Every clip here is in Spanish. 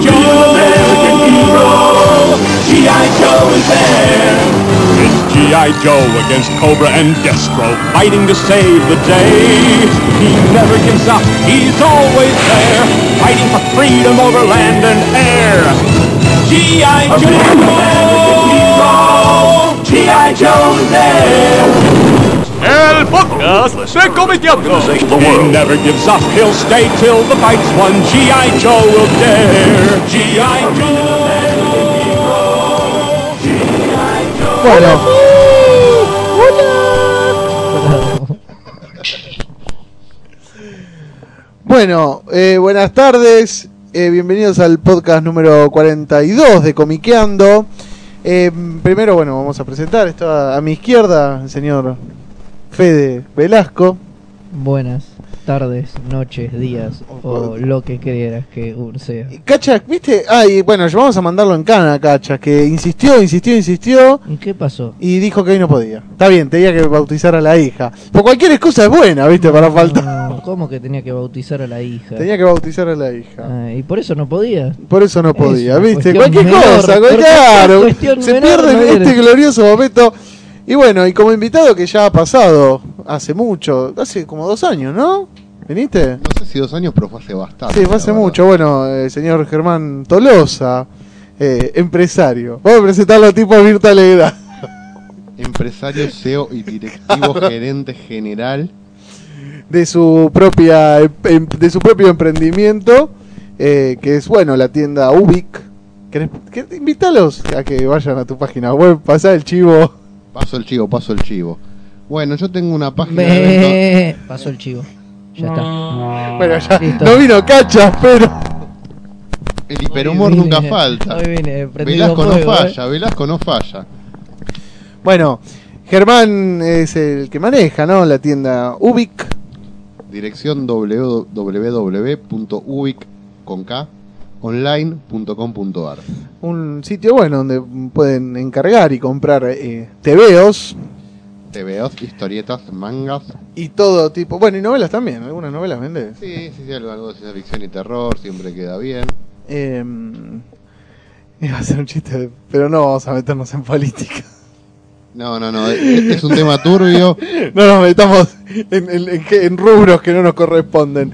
Joe, American hero. G.I. Joe is there. It's G.I. Joe against Cobra and Destro, fighting to save the day. He never gives up, he's always there, fighting for freedom over land and air. G.I. Joe, G.I. Joe is there. El podcast de Comitiando. He never gives up, he'll stay till the fight's won. G.I. Joe will dare. G.I. Joe. Bueno. Bueno, eh, buenas tardes. eh, bienvenidos al podcast número 42 de Comiqueando. Eh, primero, bueno, vamos a presentar. Está a mi izquierda el señor Fede Velasco. Buenas tardes, noches, días o lo que quieras que sea. Cacha, ¿viste? Ay, bueno, vamos a mandarlo en cana, Cacha, que insistió, insistió, insistió ¿Y qué pasó? y dijo que hoy no podía. Está bien, tenía que bautizar a la hija. Por cualquier excusa es buena, ¿viste? Para faltar. No, ¿Cómo que tenía que bautizar a la hija? Tenía que bautizar a la hija. Ah, y por eso no podía. Por eso no podía, Es ¿viste? Cualquier menor, cosa, claro. Se menor, pierde no este glorioso momento. Y bueno, y como invitado que ya ha pasado hace mucho, hace como dos años, ¿no? ¿Viniste? No sé si dos años, pero fue hace bastante. Sí, fue hace mucho. Bueno, eh, señor Germán Tolosa, eh, empresario. Vamos a presentarlo a tipo Virta. Empresario, CEO y directivo gerente general. de su propia em- de su propio emprendimiento eh, que es bueno la tienda Ubic ¿Querés- qué- invítalos a que vayan a tu página web pasá el chivo Paso el chivo, paso el chivo. Bueno, yo tengo una página de venta. Pasó el chivo. Ya está. bueno ya Listo. no vino cachas pero El hiperhumor Hoy nunca falta. Hoy vine prendido Velasco no fuego, eh. falla, Velasco no falla. bueno Germán es el que maneja no la tienda Ubic Dirección www.ubic.online.com.ar un sitio bueno donde pueden encargar y comprar eh, tebeos TVOs, historietas, mangas. y todo tipo bueno y novelas también algunas novelas vendes Sí, sí, sí, algo, algo de ciencia ficción y terror, siempre queda bien. Eh, iba a ser un chiste, pero no vamos a meternos en política. No, no, no, es, es un tema turbio. No nos metamos en, en- en que- en rubros que no nos corresponden.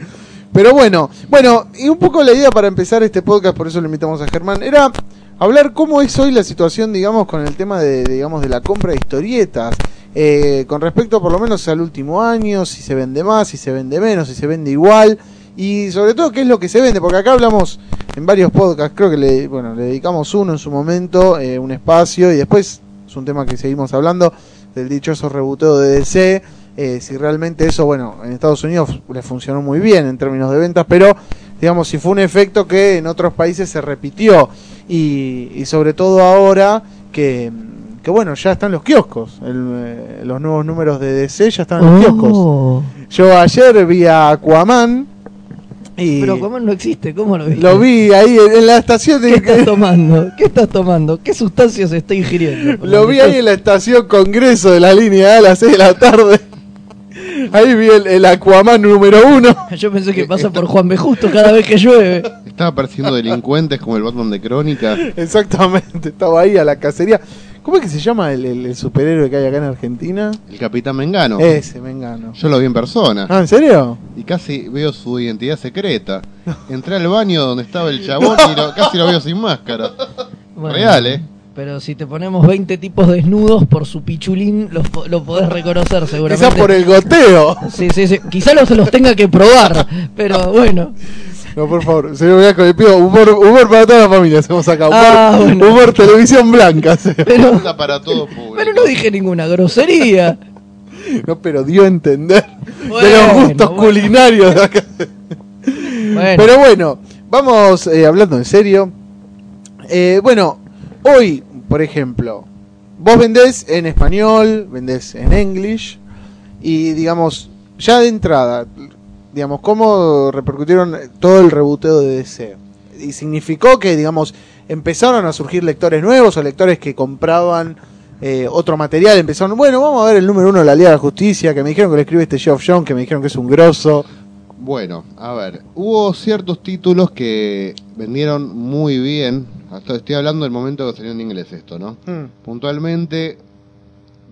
Pero bueno, bueno, y un poco la idea para empezar este podcast, por eso lo invitamos a Germán, era hablar cómo es hoy la situación, digamos, con el tema de, digamos, de la compra de historietas. Eh, con respecto por lo menos al último año, si se vende más, si se vende menos, si se vende igual. Y sobre todo qué es lo que se vende, porque acá hablamos en varios podcasts, creo que le, bueno, le dedicamos uno en su momento, eh, un espacio, y después es un tema que seguimos hablando del dichoso reboteo de DC, eh, si realmente eso, bueno, en Estados Unidos le funcionó muy bien en términos de ventas, pero digamos, si fue un efecto que en otros países se repitió, y, y sobre todo ahora que, que, bueno, ya están los kioscos, el, eh, los nuevos números de DC ya están en los kioscos. Oh. Yo ayer vi a Aquaman y Pero ¿cómo no existe? ¿Cómo lo viste? lo vi ahí en, en la estación ¿Qué estás de... tomando? ¿Qué estás tomando? ¿Qué sustancias está ingiriendo? Lo vi ahí en la estación Congreso de la línea A a las 6 de la tarde. Ahí vi el, el Aquaman número uno. Yo pensé que pasa por Juan B. Justo cada vez que llueve. Estaba persiguiendo delincuentes como el Batman de Crónica. Exactamente, estaba ahí a la cacería. ¿Cómo es que se llama el, el- el superhéroe que hay acá en Argentina? El Capitán Mengano. Ese, me engano. Yo lo vi en persona. Ah, ¿en serio? Y casi veo su identidad secreta. Entré al baño donde estaba el chabón y lo- casi lo veo sin máscara. Bueno, Real, ¿eh? Pero si te ponemos 20 tipos desnudos por su pichulín, los po- lo podés reconocer seguramente. Quizás por el goteo. Sí, sí, sí. Quizá los, los tenga que probar, pero bueno. No, por favor, señor Velasco, le pido humor, humor para toda la familia. Hacemos acá. Humor, Ah, bueno. humor televisión blanca. Pero, para todo público. pero no dije ninguna grosería. No, pero dio a entender de los Bueno, gustos bueno. culinarios de acá. Bueno, Pero bueno, vamos eh, hablando en serio. Eh, bueno, hoy, por ejemplo, vos vendés en español, vendés en English y digamos, ya de entrada, digamos, ¿cómo repercutieron todo el reboteo de DC? Y significó que, digamos, empezaron a surgir lectores nuevos o lectores que compraban eh, otro material, empezaron, bueno, vamos a ver el número uno de la Liga de la Justicia, que me dijeron que lo escribe este Geoff John, que me dijeron que es un grosso. Bueno, a ver, hubo ciertos títulos que vendieron muy bien. Hasta estoy hablando del momento que salió en inglés esto, ¿no? Mm. Puntualmente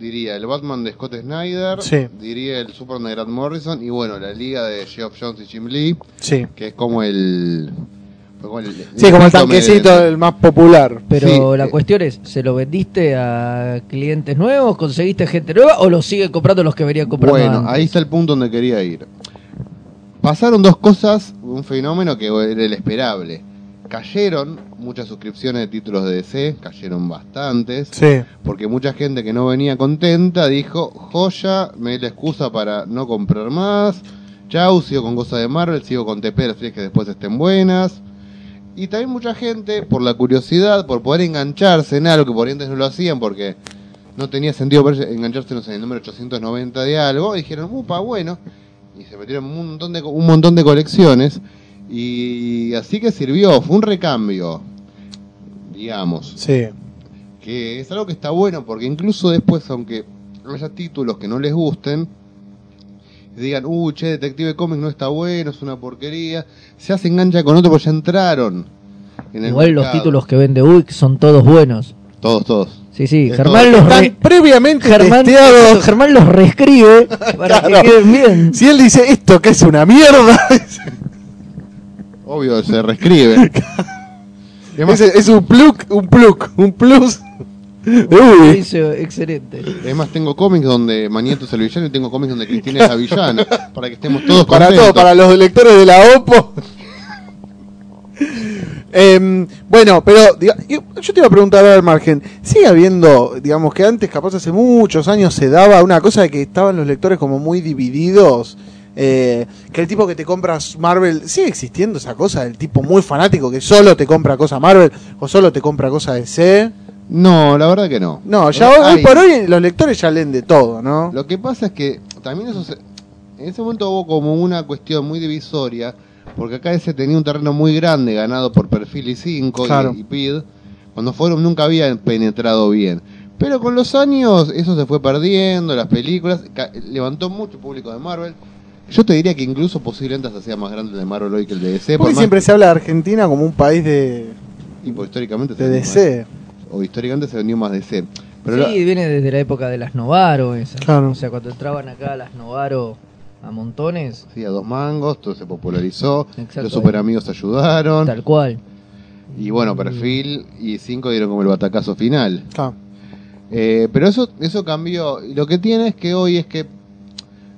diría el Batman de Scott Snyder, Sí. diría el Superman de Grant Morrison y bueno, la liga de Geoff Jones y Jim Lee, Sí. que es como el... como el Sí, como el tanquecito, el más popular. Pero Sí, la eh. cuestión es, ¿se lo vendiste a clientes nuevos? ¿Conseguiste gente nueva? ¿O lo siguen comprando los que venían comprando Bueno, antes? ahí está el punto donde quería ir. Pasaron dos cosas, un fenómeno que era el esperable. Cayeron muchas suscripciones de títulos de DC, cayeron bastantes, Sí. porque mucha gente que no venía contenta dijo, joya, me di la excusa para no comprar más, chau, sigo con cosas de Marvel, sigo con TP, las series que después estén buenas. Y también mucha gente, por la curiosidad, por poder engancharse en algo que por antes no lo hacían, porque no tenía sentido engancharse no sé, en el número 890 de algo, dijeron, upa, bueno, y se metieron un montón de, un montón de colecciones, y así que sirvió, fue un recambio, digamos, Sí. que es algo que está bueno, porque incluso después, aunque haya títulos que no les gusten, digan, uh, che, Detective Comics no está bueno, es una porquería, se hace engancha con otro porque ya entraron. En el Igual los títulos que vende Uy son todos buenos. Todos, todos. Sí, sí, Es Germán todo. los, Están re- previamente Germán, testeados. Germán los reescribe para Claro. que queden bien. Si él dice esto que es una mierda, Obvio, se reescribe. Además, es, es un plug, un plug, un plus hizo excelente. además tengo cómics donde Manieto es el villano y tengo cómics donde Cristina es la villana, para que estemos todos Para contentos. todo, para los lectores de la OPPO. Em, bueno, pero diga- yo, te iba a preguntar al margen, ¿sigue habiendo, digamos que antes, capaz hace muchos años, se daba una cosa de que estaban los lectores como muy divididos? eh, que el tipo que te compras Marvel, ¿sigue existiendo esa cosa del tipo muy fanático que solo te compra cosa Marvel o solo te compra cosa DC? No, la verdad que no. No, ya hoy, hoy por hoy los lectores ya leen de todo, ¿no? Lo que pasa es que también eso se- en ese momento hubo como una cuestión muy divisoria, porque acá ese tenía un terreno muy grande ganado por Perfil y 5 Claro. y, y PID, cuando fueron nunca habían penetrado bien. Pero con los años eso se fue perdiendo, las películas, levantó mucho público de Marvel. Yo te diría que incluso posiblemente hasta sea más grande el de Marvel hoy que el de DC. Porque por siempre se habla de Argentina como un país de, y porque históricamente se de vendió más- DC. o históricamente se vendió más DC. Pero sí, la- viene desde la época de las Novaro esas. Claro. O sea, cuando entraban acá las Novaro a montones, sí, a dos mangos, todo se popularizó, Exacto. los super amigos ayudaron. tal cual. Y bueno, Perfil y 5 dieron como el batacazo final. Claro. Eh, pero eso, eso cambió. Y lo que tiene es que hoy es que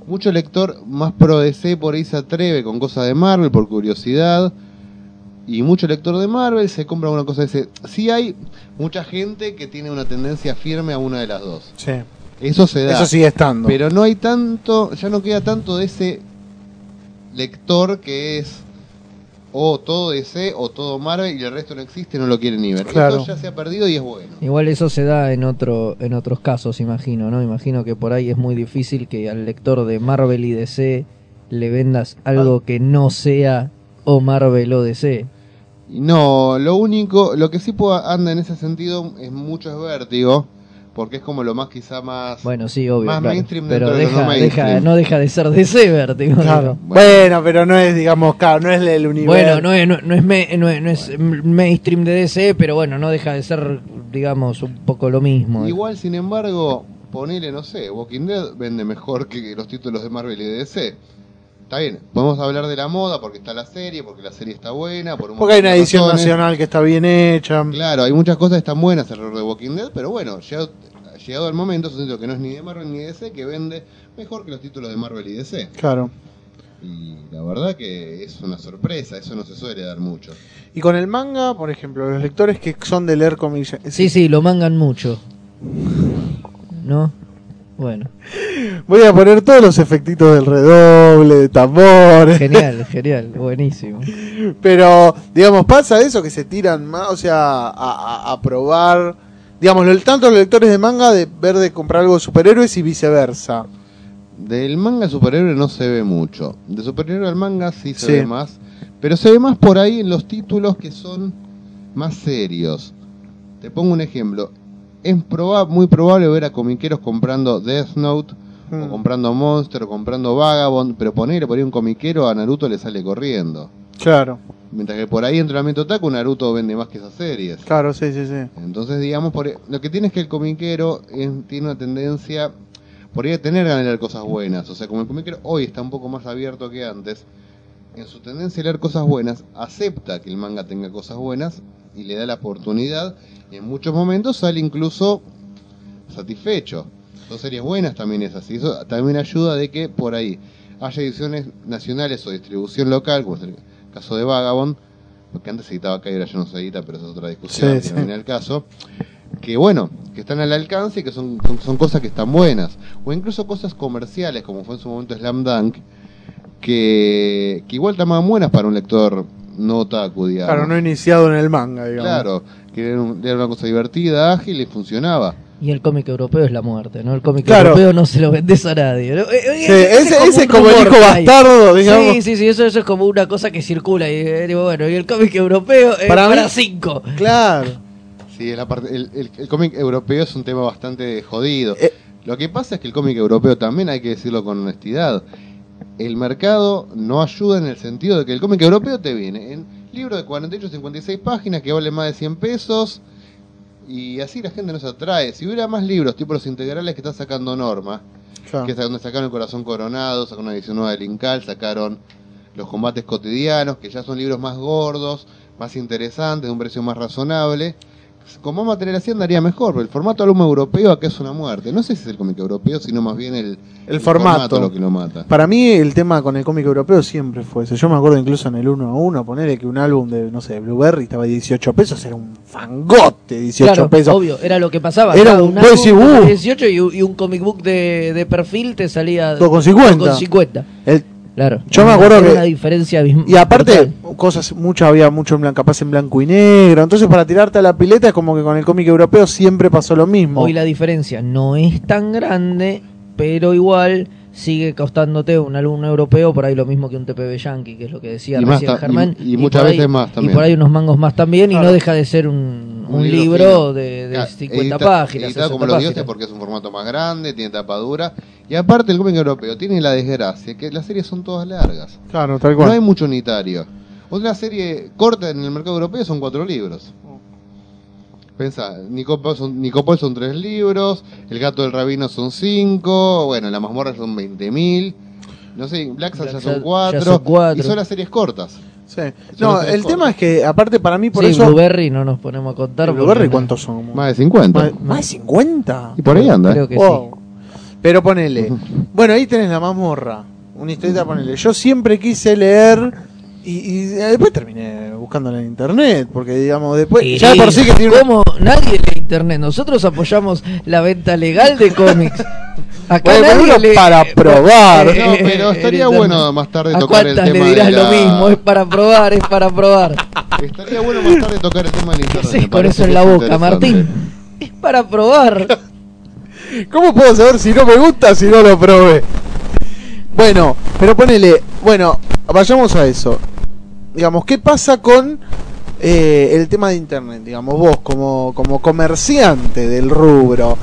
mucho lector más pro DC por ahí se atreve con cosas de Marvel por curiosidad. Y mucho lector de Marvel se compra una cosa de DC. Sí hay mucha gente que tiene una tendencia firme a una de las dos. Sí. Eso se da. Eso sigue estando. Pero no hay tanto, ya no queda tanto de ese lector que es o todo DC o todo Marvel y el resto no existe, no lo quiere ni ver. Claro. Eso ya se ha perdido y es bueno. Igual eso se da en otro en otros casos, imagino, ¿no? Imagino que por ahí es muy difícil que al lector de Marvel y DC le vendas Ah. algo que no sea o Marvel o DC. No, lo único, lo que sí anda en ese sentido es mucho es vértigo, porque es como lo más quizá más... Bueno, sí, obvio, Más claro. mainstream pero dentro de no deja, mainstream. no deja de ser DC, Vértigo. Claro. Bueno. Bueno, pero no es, digamos, claro, no es el universo. Bueno, no es, no, no es, me- no es- no es mainstream de DC, pero bueno, no deja de ser, digamos, un poco lo mismo. Igual, sin embargo, ponele, no sé, Walking Dead vende mejor que los títulos de Marvel y de DC. Está bien, podemos hablar de la moda porque está la serie, porque la serie está buena, por un Porque hay una de edición razones. nacional que está bien hecha. Claro, hay muchas cosas que están buenas alrededor de Walking Dead, pero bueno, llegado, llegado el momento, es un título que no es ni de Marvel ni de DC, que vende mejor que los títulos de Marvel y DC. Claro. Y la verdad que es una sorpresa, eso no se suele dar mucho. Y con el manga, por ejemplo, los lectores que son de leer cómics. Sí, sí, lo mangan mucho. ¿No? Bueno, Voy a poner todos los efectitos del redoble, de tambores. genial, genial, buenísimo. Pero, digamos, pasa eso que se tiran más, o sea, a, a- a probar. Digamos, tanto los lectores de manga de ver de comprar algo de superhéroes y viceversa. Del manga superhéroe no se ve mucho. De superhéroe al manga sí se Sí. ve más. Pero se ve más por ahí en los títulos que son más serios. Te pongo un ejemplo. Es proba- muy probable ver a comiqueros comprando Death Note o comprando Monster, o comprando Vagabond, pero ponerle por ahí un comiquero a Naruto le sale corriendo. Claro, Mientras que por ahí entrenamiento otaku, Naruto vende más que esas series. claro, sí, sí, sí. Entonces, digamos, por, lo que tiene es que el comiquero es- tiene una tendencia, por ahí a tener de leer cosas buenas. O sea, como el comiquero hoy está un poco más abierto que antes, en su tendencia a leer cosas buenas, acepta que el manga tenga cosas buenas y le da la oportunidad. Y en muchos momentos sale incluso satisfecho. Son series buenas también es así. Eso también ayuda de que por ahí haya ediciones nacionales o distribución local, como es el caso de Vagabond, porque antes se editaba acá y ahora ya no se edita, pero es otra discusión, Sí, que no sí. viene al caso. Que bueno, que están al alcance y que son, son, son cosas que están buenas. O incluso cosas comerciales, como fue en su momento Slam Dunk, que, que igual estaban buenas para un lector no otaku, digamos. Claro, no iniciado en el manga, digamos. Claro, que era, un- era una cosa divertida, ágil y funcionaba. Y el cómic europeo es la muerte, ¿no? El cómic Claro. europeo no se lo vendes a nadie. ¿no? Eh, eh, Sí, ese, ese es un como el hijo bastardo, digamos. Sí, sí, sí, eso, eso es como una cosa que circula. Y eh, digo, bueno, y el cómic europeo es Para para, mí- cinco. Claro. Sí, la parte, el, el- el cómic europeo es un tema bastante jodido. Eh. Lo que pasa es que el cómic europeo también hay que decirlo con honestidad. El mercado no ayuda en el sentido de que el cómic europeo te viene en libro de 48 56 páginas que vale más de 100 pesos y así la gente no se atrae. Si hubiera más libros, tipo los integrales que está sacando Norma, Claro. que es donde sacaron el corazón coronado, sacaron una edición nueva de Linkal, sacaron los combates cotidianos, que ya son libros más gordos, más interesantes, de un precio más razonable. Con más material así andaría mejor, pero el formato alumno europeo acá es una muerte. No sé si es el cómic europeo, sino más bien el, El formato. lo que lo mata. Para mí el tema con el cómic europeo siempre fue ese. Yo me acuerdo incluso en el 1 a 1, ponerle que un álbum de, no sé, de Blueberry estaba a 18 pesos, era un fangote 18 Claro, pesos. obvio, era lo que pasaba. Era Cada un- álbum de uh. 18 y, un- y un comic book de, de perfil te salía 2,50. 2,50. El- Claro. Yo me acuerdo que- una diferencia y aparte, brutal. cosas, mucho había mucho en blanco, capaz en blanco y negro. Entonces, para tirarte a la pileta es como que con el cómic europeo siempre pasó lo mismo. Hoy la diferencia no es tan grande, pero igual sigue costándote un alumno europeo por ahí lo mismo que un TPB Yankee, que es lo que decía Y recién Germán. y- y muchas ahí- veces más también. Y por ahí unos mangos más también, y no deja de ser un, Un un libro de, de Claro, 50 edita- páginas. Editado 60 como los páginas. dioses porque es un formato más grande, tiene tapa dura. Y aparte el cómic europeo tiene la desgracia que las series son todas largas. Claro, tal No hay cual. mucho unitario. Otra serie corta en el mercado europeo son cuatro libros. Pensá, Nicopol son, Nicopol son tres libros, El gato del rabino son cinco, bueno, La mazmorra son 20.000, no sé, Black Sad ya son cuatro, ya son cuatro. y son las series cortas. Sí. No, el cortas. tema es que, aparte, para mí, por sí, eso. Blueberry no nos ponemos a contar. ¿El Blueberry cuántos son? Más de 50. ¿Más, más de 50? Y por ahí anda. Creo que Wow. Pero ponele. Bueno, ahí tenés la mazmorra. Una historieta, ponele. Yo siempre quise leer. Y, y después terminé buscándola en internet. Porque, digamos, después. sí. ya de por sí que tiene. Nadie lee internet. Nosotros apoyamos la venta legal de cómics. Acá Bueno, nadie uno para probar. No, pero estaría bueno más tarde ¿A tocar el cuántas tema le dirás de la- lo mismo? Es para probar, es para probar. Estaría bueno más tarde tocar el tema del ¿Qué internet. me con eso en la boca. Martín? Es para probar. ¿Cómo puedo saber si no me gusta si no lo probé? Bueno, pero ponele. Bueno, vayamos a eso. Digamos, ¿qué pasa con eh, el tema de internet? Digamos, vos como, como comerciante del rubro.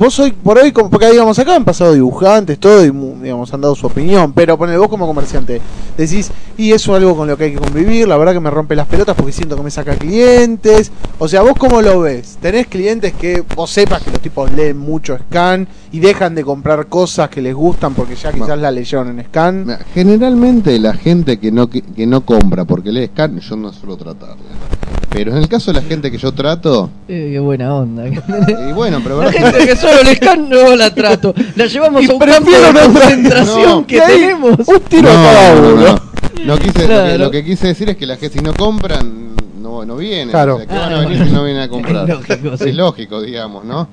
Vos hoy por hoy, como- porque digamos acá han pasado dibujantes, todo, y digamos, han dado su opinión, pero ponele vos como comerciante, decís, y eso es algo con lo que hay que convivir, la verdad que me rompe las pelotas porque siento que me saca clientes. O sea, vos cómo lo ves? ¿Tenés clientes que vos sepas que los tipos leen mucho scan y dejan de comprar cosas que les gustan porque ya quizás la leyeron en scan? Generalmente la gente que no que, que no compra porque lee scan, yo no suelo tratarla. Pero en el caso de la gente que yo trato, Eh, qué buena onda. y bueno, pero La gente que solo le scan no la trato. La llevamos Y a un campo de no tra- concentración No. que tenemos. Un tiro a cada no, uno. no, no quise, lo, que, Claro. lo que quise decir es que la gente si no compran, no, no vienen. Claro. O sea, ¿qué van a venir si no vienen a comprar? Es lógico, sí. Es lógico, digamos, ¿no?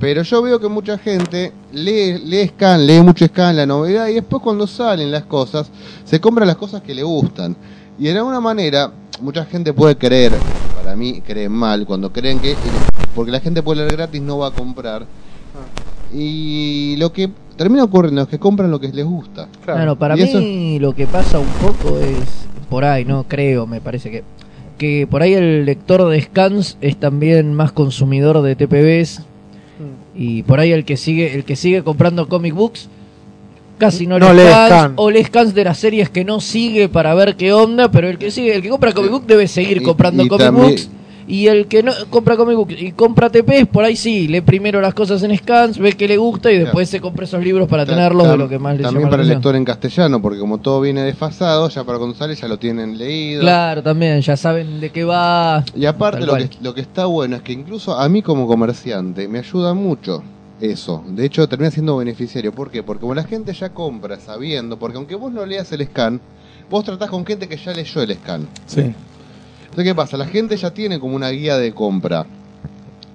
Pero yo veo que mucha gente lee, lee scan, lee mucho scan, la novedad, y después cuando salen las cosas, se compra las cosas que le gustan. Y de alguna manera, mucha gente puede creer, para mí creen mal, cuando creen que, porque la gente puede leer gratis, no va a comprar. Y lo que termina ocurriendo es que compran lo que les gusta. Claro. Bueno, para Y mí lo que pasa un poco es por ahí, no creo, me parece que que por ahí el lector de scans es también más consumidor de TPBs Y por ahí el que sigue, el que sigue comprando comic books casi no, No lee lee scans, scan. o lee scans de las series que no sigue para ver qué onda, pero el que sigue, el que compra comic book debe seguir Y- comprando y comic también- books. Y el que no compra comic book y compra TPs, por ahí sí, lee primero las cosas en scans, ve que le gusta y después se compra esos libros para Ta- tenerlos de lo que más le También llama para el lector en castellano, porque como todo viene desfasado, ya para cuando sale ya lo tienen leído. Claro, también, ya saben de qué va. Y aparte lo que, lo que está bueno es que incluso a mí como comerciante me ayuda mucho eso. De hecho termina siendo beneficiario. ¿Por qué? Porque como la gente ya compra sabiendo, porque aunque vos no leas el scan, vos tratás con gente que ya leyó el scan. Sí. Entonces, ¿qué pasa? La gente ya tiene como una guía de compra.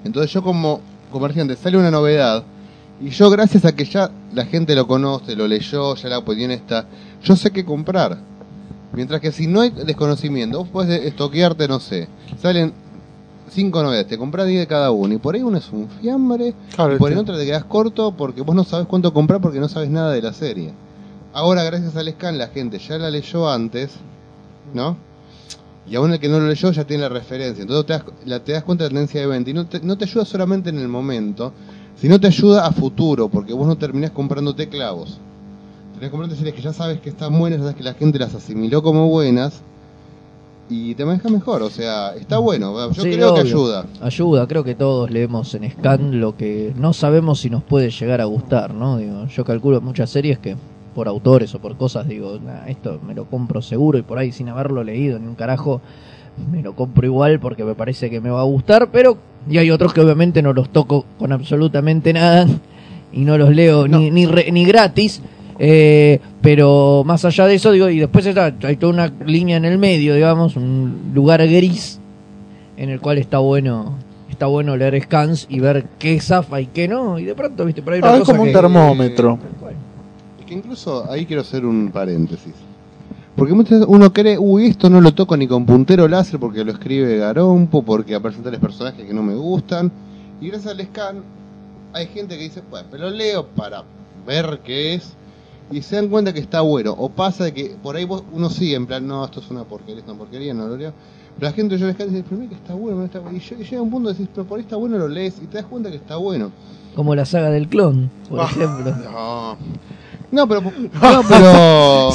Entonces yo como comerciante sale una novedad y yo gracias a que ya la gente lo conoce, lo leyó, ya la opinión está, yo sé qué comprar. Mientras que si no hay desconocimiento, vos podés estoquearte, no sé, salen cinco novedades, te compras 10 de cada uno y por ahí uno es un fiambre Claro, y por el el otro te quedas corto porque vos no sabes cuánto comprar porque no sabes nada de la serie. Ahora, gracias al scan, la gente ya la leyó antes, ¿no? Y aún el que no lo leyó ya tiene la referencia. Entonces te das, la, te das cuenta de la tendencia de venta. Y no te, no te ayuda solamente en el momento, sino te ayuda a futuro, porque vos no terminás comprándote clavos. Tenés que comprarte series que ya sabes que están buenas, ya sabes que la gente las asimiló como buenas. Y te maneja mejor, o sea, está bueno. Yo Sí, creo que ayuda. Ayuda, creo que todos leemos en scan lo que no sabemos si nos puede llegar a gustar, ¿no? Digo, yo calculo muchas series que por autores o por cosas digo, "Nah, esto me lo compro seguro y por ahí sin haberlo leído ni un carajo me lo compro igual porque me parece que me va a gustar, pero y hay otros que obviamente no los toco con absolutamente nada y no los leo ni ni, re- ni gratis. Eh, pero más allá de eso, digo, y después está, hay toda una línea en el medio, digamos, un lugar gris en el cual está bueno está bueno leer scans y ver qué zafa y qué no y de pronto viste por ahí una Ah, es cosa como un que- termómetro. Es que incluso ahí quiero hacer un paréntesis. Porque muchas veces uno cree, uy, esto no lo toco ni con puntero láser porque lo escribe Garompo, porque aparecen tales personajes que no me gustan. Y gracias al scan, hay gente que dice, bueno, pero leo para ver qué es. Y se dan cuenta que está bueno. O pasa de que por ahí vos- uno sigue en plan, no, esto es una porquería, esto es una porquería, no lo leo. Pero la gente yo y dice, pero mira que está bueno, que está bueno. Y, yo- y llega un punto de decir, pero por ahí está bueno, lo lees y te das cuenta que está bueno. como la saga del clon por Ah. ejemplo No. No, pero. No, pero.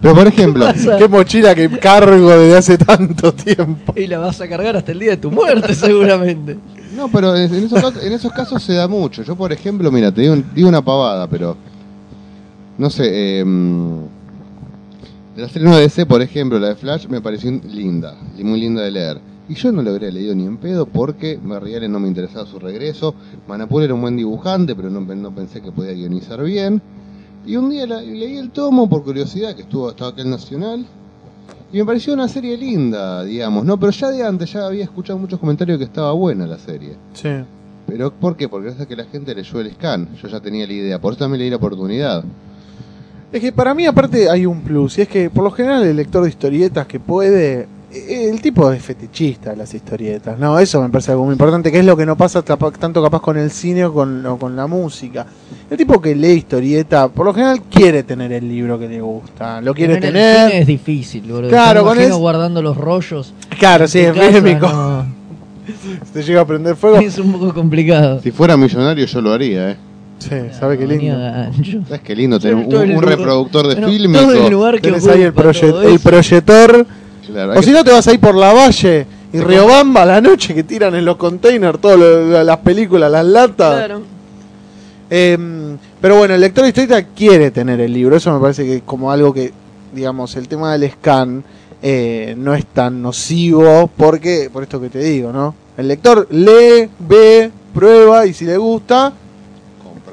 Pero por ejemplo. Qué mochila que cargo desde hace tanto tiempo. y la vas a cargar hasta el día de tu muerte seguramente No, pero en en esos, casos, en esos casos se da mucho. Yo, por ejemplo, mira, te digo, digo una pavada, pero. No sé. Eh, de la serie 1 de DC, por ejemplo, la de Flash, me pareció linda. Y muy linda de leer. Y yo no lo habría leído ni en pedo porque Marriale no me interesaba su regreso. Manapul era un buen dibujante, pero no, no pensé que podía guionizar bien. Y un día la- leí el tomo por curiosidad, que estuvo estaba acá en Nacional. Y me pareció una serie linda, digamos, ¿no? Pero ya de antes ya había escuchado muchos comentarios que estaba buena la serie. Sí. Pero ¿por qué? Porque gracias a que la gente leyó el scan. Yo ya tenía la idea, por eso también le di la oportunidad. Es que para mí aparte hay un plus, y es que por lo general el lector de historietas que puede, eh, el tipo es fetichista de las historietas, ¿no? Eso me parece algo muy importante, que es lo que no pasa tanto capaz con el cine o con, o con la música. El tipo que lee historieta, por lo general quiere tener el libro que le gusta, lo quiere En el tener. cine es difícil boludo. Claro, con imagino es- guardando los rollos Claro, sí, es no. Te llega a prender fuego. es un poco complicado Si fuera millonario yo lo haría, ¿eh? Sí, ¿sabe qué lindo? gancho. ¿Sabes qué lindo tener un, reproductor de Bueno, fílmico? todo el lugar que Tenés ahí el, ocupa proye- todo el proyector. Claro, O si no, te vas ahí por la valle y Riobamba a la noche que tiran en los containers todas las películas, las latas. Claro. Eh, pero bueno, el lector de historieta quiere tener el libro. Eso me parece que es como algo que, digamos, el tema del scan eh, no es tan nocivo porque, por esto que te digo, ¿no? El lector lee, ve, prueba y si le gusta,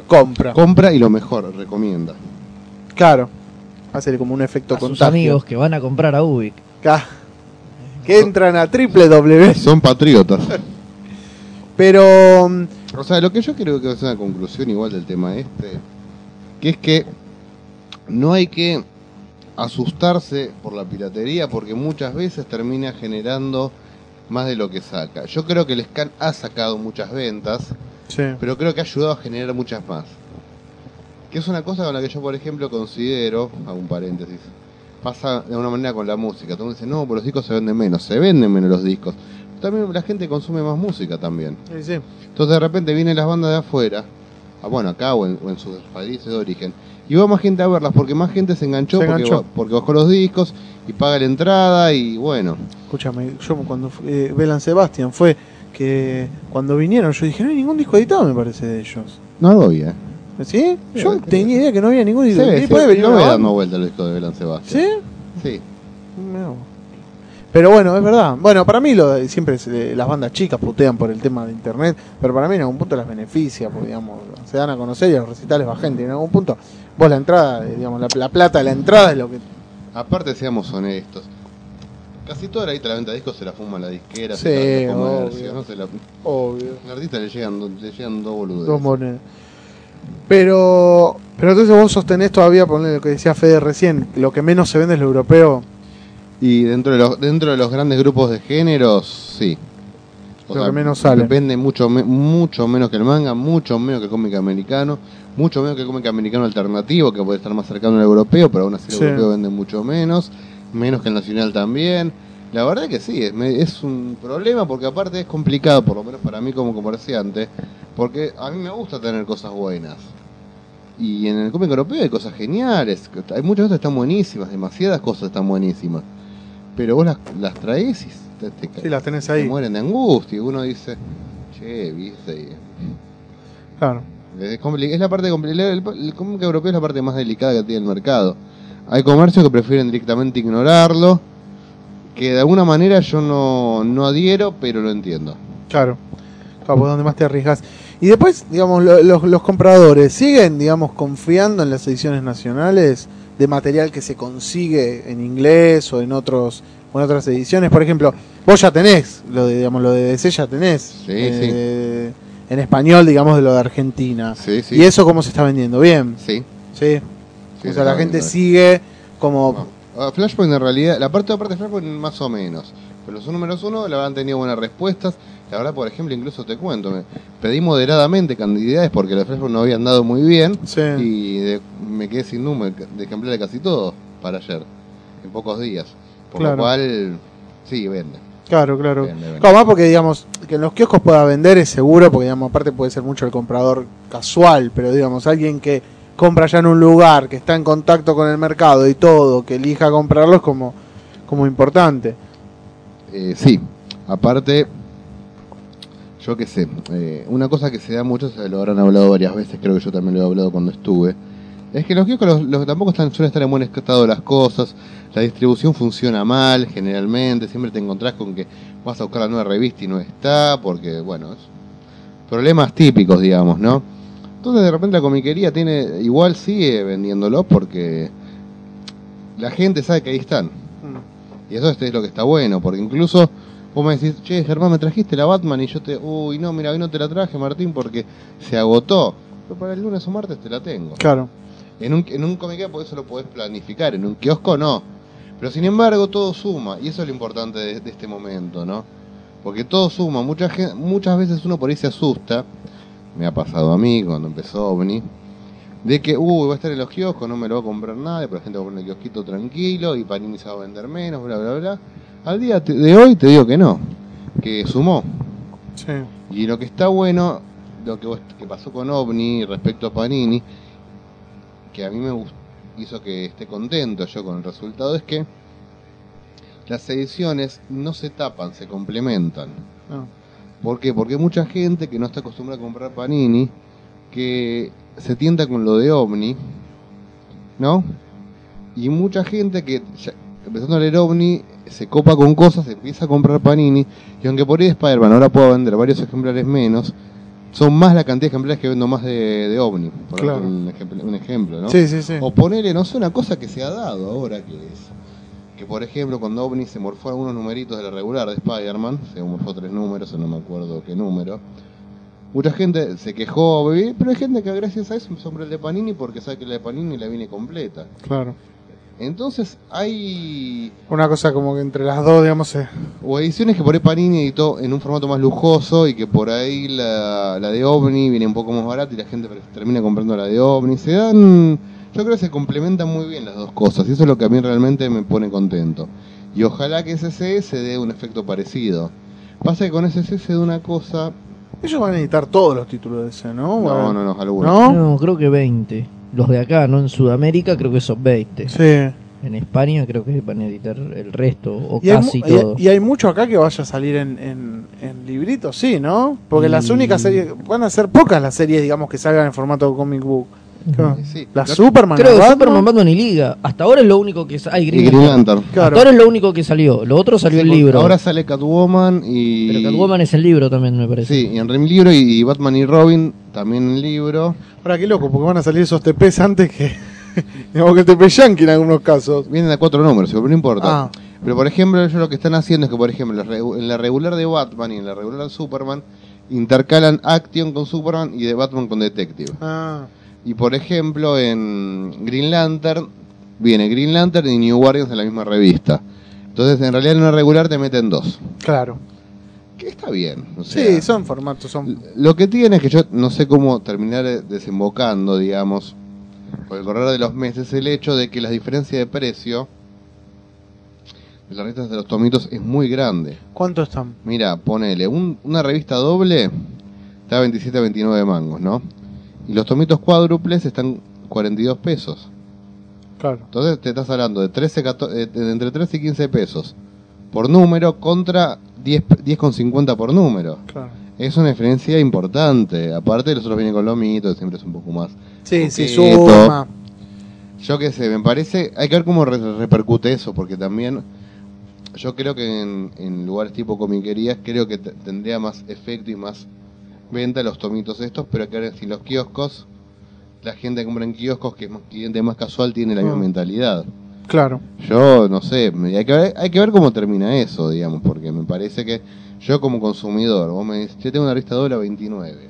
compra. compra. Y lo mejor, recomienda. Claro. Hace como un efecto A sus contagio. amigos que van a comprar a Ubik. Ca- Que entran a www. Son patriotas. Pero. mm, O sea, lo que yo creo que es una conclusión igual del tema este, que es que no hay que asustarse por la piratería porque muchas veces termina generando más de lo que saca. Yo creo que el scan ha sacado muchas ventas, Sí. pero creo que ha ayudado a generar muchas más. Que es una cosa con la que yo, por ejemplo, considero, hago un paréntesis, pasa de una manera con la música. Todo el mundo dice, no, pero los discos se venden menos. Se venden menos los discos. también la gente consume más música también. Sí, sí. Entonces de repente vienen las bandas de afuera, ah, bueno, acá o en, o en sus países de origen, y va más gente a verlas porque más gente se enganchó, Se porque, enganchó. porque bajó los discos y paga la entrada y bueno. Escúchame, yo cuando eh, Belan Sebastian fue que cuando vinieron yo dije, no hay ningún disco editado me parece de ellos. No vi, ¿eh? ¿Sí? Yo Sí, tenía idea que no había ningún disco. ¿Y se puede ve, venir una voy dando vuelta el disco de Belán Sebastián. ¿Sí? Sí. Pero bueno, es verdad. Bueno, para mí lo de- siempre se- las bandas chicas putean por el tema de internet, pero para mí en algún punto las beneficia, porque digamos, se dan a conocer y a los recitales va gente. En algún punto, vos la entrada, eh, digamos, la, la plata de la entrada es lo que. Aparte, seamos honestos. Casi toda la guita de la venta de discos se la fuma la disquera, Sí, se la comercio, obvio. ¿no? Se la, Obvio. al artista le llegan, do- le llegan dos boludes. Dos monedas. Pero, pero entonces vos sostenés todavía, por lo que decía Fede recién, lo que menos se vende es lo europeo. Y dentro de los dentro de los grandes grupos de géneros, sí. Lo que menos sale. Vende mucho, mucho menos que el manga, mucho menos que el cómic americano, mucho menos que el cómic americano alternativo, que puede estar más cercano al europeo, pero aún así el Sí. europeo vende mucho menos, menos que el nacional también. La verdad que sí, es, me- es un problema porque aparte es complicado, por lo menos para mí como comerciante, porque a mí me gusta tener cosas buenas. Y en el cómic europeo hay cosas geniales, hay muchas cosas que están buenísimas, demasiadas cosas están buenísimas. Pero vos las, las traes y te, te- Sí, las tenés te ahí. mueren de angustia. Y uno dice, che, viste. Claro. Es, es la parte complicada. El, el cómic europeo es la parte más delicada que tiene el mercado. Hay comercios que prefieren directamente ignorarlo. Que de alguna manera yo no, no adhiero, pero lo entiendo. Claro. Claro, donde más te arriesgas. Y después, digamos, lo- los, los compradores siguen, digamos, confiando en las ediciones nacionales de material que se consigue en inglés o en otros en otras ediciones. Por ejemplo, vos ya tenés, lo de, digamos, lo de DC ya tenés. eh, En español, digamos, de lo de Argentina. Sí, sí. ¿Y eso cómo se está vendiendo? Bien. Sí. Sí. Sí, o sea, la gente sigue como... No. Flashpoint en realidad, la parte aparte de Flashpoint más o menos. Pero los números uno la verdad han tenido buenas respuestas. La verdad, por ejemplo, incluso te cuento, me pedí moderadamente cantidades porque los Flashpoint no habían dado muy bien. Sí. Y de- me quedé sin número de ejemplares de casi todo para ayer, en pocos días. Por Claro. lo cual, sí, vende. Claro, claro. Vende, vende. Claro, más porque digamos que en los kioscos pueda vender es seguro, porque digamos aparte puede ser mucho el comprador casual, pero digamos alguien que compra ya en un lugar, que está en contacto con el mercado y todo, que elija comprarlo es como, como importante. Eh, sí, aparte, yo qué sé, eh, una cosa que se da mucho, se lo habrán hablado varias veces, creo que yo también lo he hablado cuando estuve, es que los kioscos los, los- tampoco están, suelen estar en buen estado las cosas, la distribución funciona mal generalmente, siempre te encontrás con que vas a buscar la nueva revista y no está, porque bueno, es problemas típicos, digamos, ¿no? Entonces de repente la comiquería tiene, igual sigue vendiéndolo porque la gente sabe que ahí están. Y eso es lo que está bueno, porque incluso vos me decís, che, Germán, me trajiste la Batman y yo te, uy, no, mira, hoy no te la traje, Martín, porque se agotó. Pero para el lunes o martes te la tengo. Claro. En un, en un comic por eso lo podés planificar, en un kiosco no. Pero sin embargo, todo suma, y eso es lo importante de, de este momento, ¿no? Porque todo suma, mucha muchas veces uno por ahí se asusta, me ha pasado a mí cuando empezó OVNI, de que, uy, va a estar en los kioscos, no me lo va a comprar nadie, pero la gente va a poner el kiosquito tranquilo y Panini se va a vender menos, bla, bla, bla. Al día de hoy te digo que no, que sumó. Sí. Y lo que está bueno, lo que, que pasó con OVNI respecto a Panini, que a mí me hizo que esté contento yo con el resultado, es que las ediciones no se tapan, se complementan. No. ¿Por qué? Porque hay mucha gente que no está acostumbrada a comprar Panini, que se tienta con lo de OVNI, ¿no? Y mucha gente que, ya- empezando a leer OVNI, se copa con cosas, empieza a comprar Panini, y aunque por ahí Spider-Man ahora pueda vender varios ejemplares menos, son más la cantidad de ejemplares que vendo más de, de OVNI, por Claro. un, ejemplo, un ejemplo, ¿no? Sí, sí, sí. O ponerle, no sé, una cosa que se ha dado ahora que es. Que por ejemplo, cuando OVNI se morfó algunos numeritos de la regular de Spider-Man, se morfó tres números, o no me acuerdo qué número. Mucha gente se quejó, pero hay gente que gracias a eso a comprar el de Panini porque sabe que la de Panini la viene completa. Claro. Entonces hay Una cosa como que entre las dos, digamos, eh, o ediciones que por ahí Panini editó en un formato más lujoso y que por ahí la, la de OVNI viene un poco más barata y la gente termina comprando la de OVNI. Se dan, yo creo que se complementan muy bien las dos cosas y eso es lo que a mí realmente me pone contento. Y ojalá que SC se dé un efecto parecido. Pasa que con ese cese de una cosa. Ellos van a editar todos los títulos de ese, ¿no? No, no, no, algunos. ¿No? No, creo que 20. Los de acá, no en Sudamérica, creo que son 20. Sí. En España creo que van a editar el resto, o Y hay, casi mu- y- todo. y hay mucho acá que vaya a salir en, en, en libritos, sí, ¿no? Porque las únicas series, van a ser pocas las series, digamos, que salgan en formato comic book. Claro. Sí. La Superman, Creo que Batman, Superman, Batman y Liga. Hasta ahora es lo único que salió. Y Green Green Lantern. Lantern. Claro. Hasta ahora es lo único que salió. Lo otro salió Sí, el libro. Ahora sale Catwoman y. Pero Catwoman es el libro también, me parece. Sí, y en el libro y Batman y Robin también en el libro. Ahora qué loco, porque van a salir esos TPs antes que. digamos que el TP Yankee en algunos casos. Vienen a cuatro números, pero no importa. Ah. Pero por ejemplo, ellos lo que están haciendo es que, por ejemplo, en la regu- en la regular de Batman y en la regular de Superman, intercalan Action con Superman y de Batman con Detective. Ah, Y por ejemplo, en Green Lantern, viene Green Lantern y New Guardians en la misma revista. Entonces, en realidad, en una regular te meten dos. claro. Que está bien. o Sí, son formatos, son. Lo que tiene es que yo no sé cómo terminar eh, desembocando, digamos, por el correr de los meses, el hecho de que la diferencia de precio de las revistas de los tomitos es muy grande. ¿Cuántos están? Mira, ponele, un- una revista doble está a 27 a 29 mangos, ¿no? Y los tomitos cuádruples están 42 pesos. Claro. Entonces te estás hablando de 13, 14, eh, de entre 13 y 15 pesos por número contra 10 10,50 por número. Claro. Es una diferencia importante. Aparte, los otros vienen con lomitos, siempre es un poco más. Sí, sí, suma. Yo qué sé, me parece. Hay que ver cómo re- repercute eso, porque también. Yo creo que en, en lugares tipo comiquerías, creo que te- tendría más efecto y más venta los tomitos estos, pero que ver si los kioscos, la gente que compra en kioscos, que es más cliente más casual, tiene la misma Ah. mentalidad. Claro. Yo no sé, hay que, ver, hay que ver cómo termina eso, digamos, porque me parece que yo como consumidor, vos me decís, yo tengo una revista doble a 29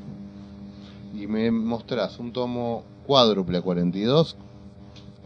y me mostrás un tomo cuádruple a 42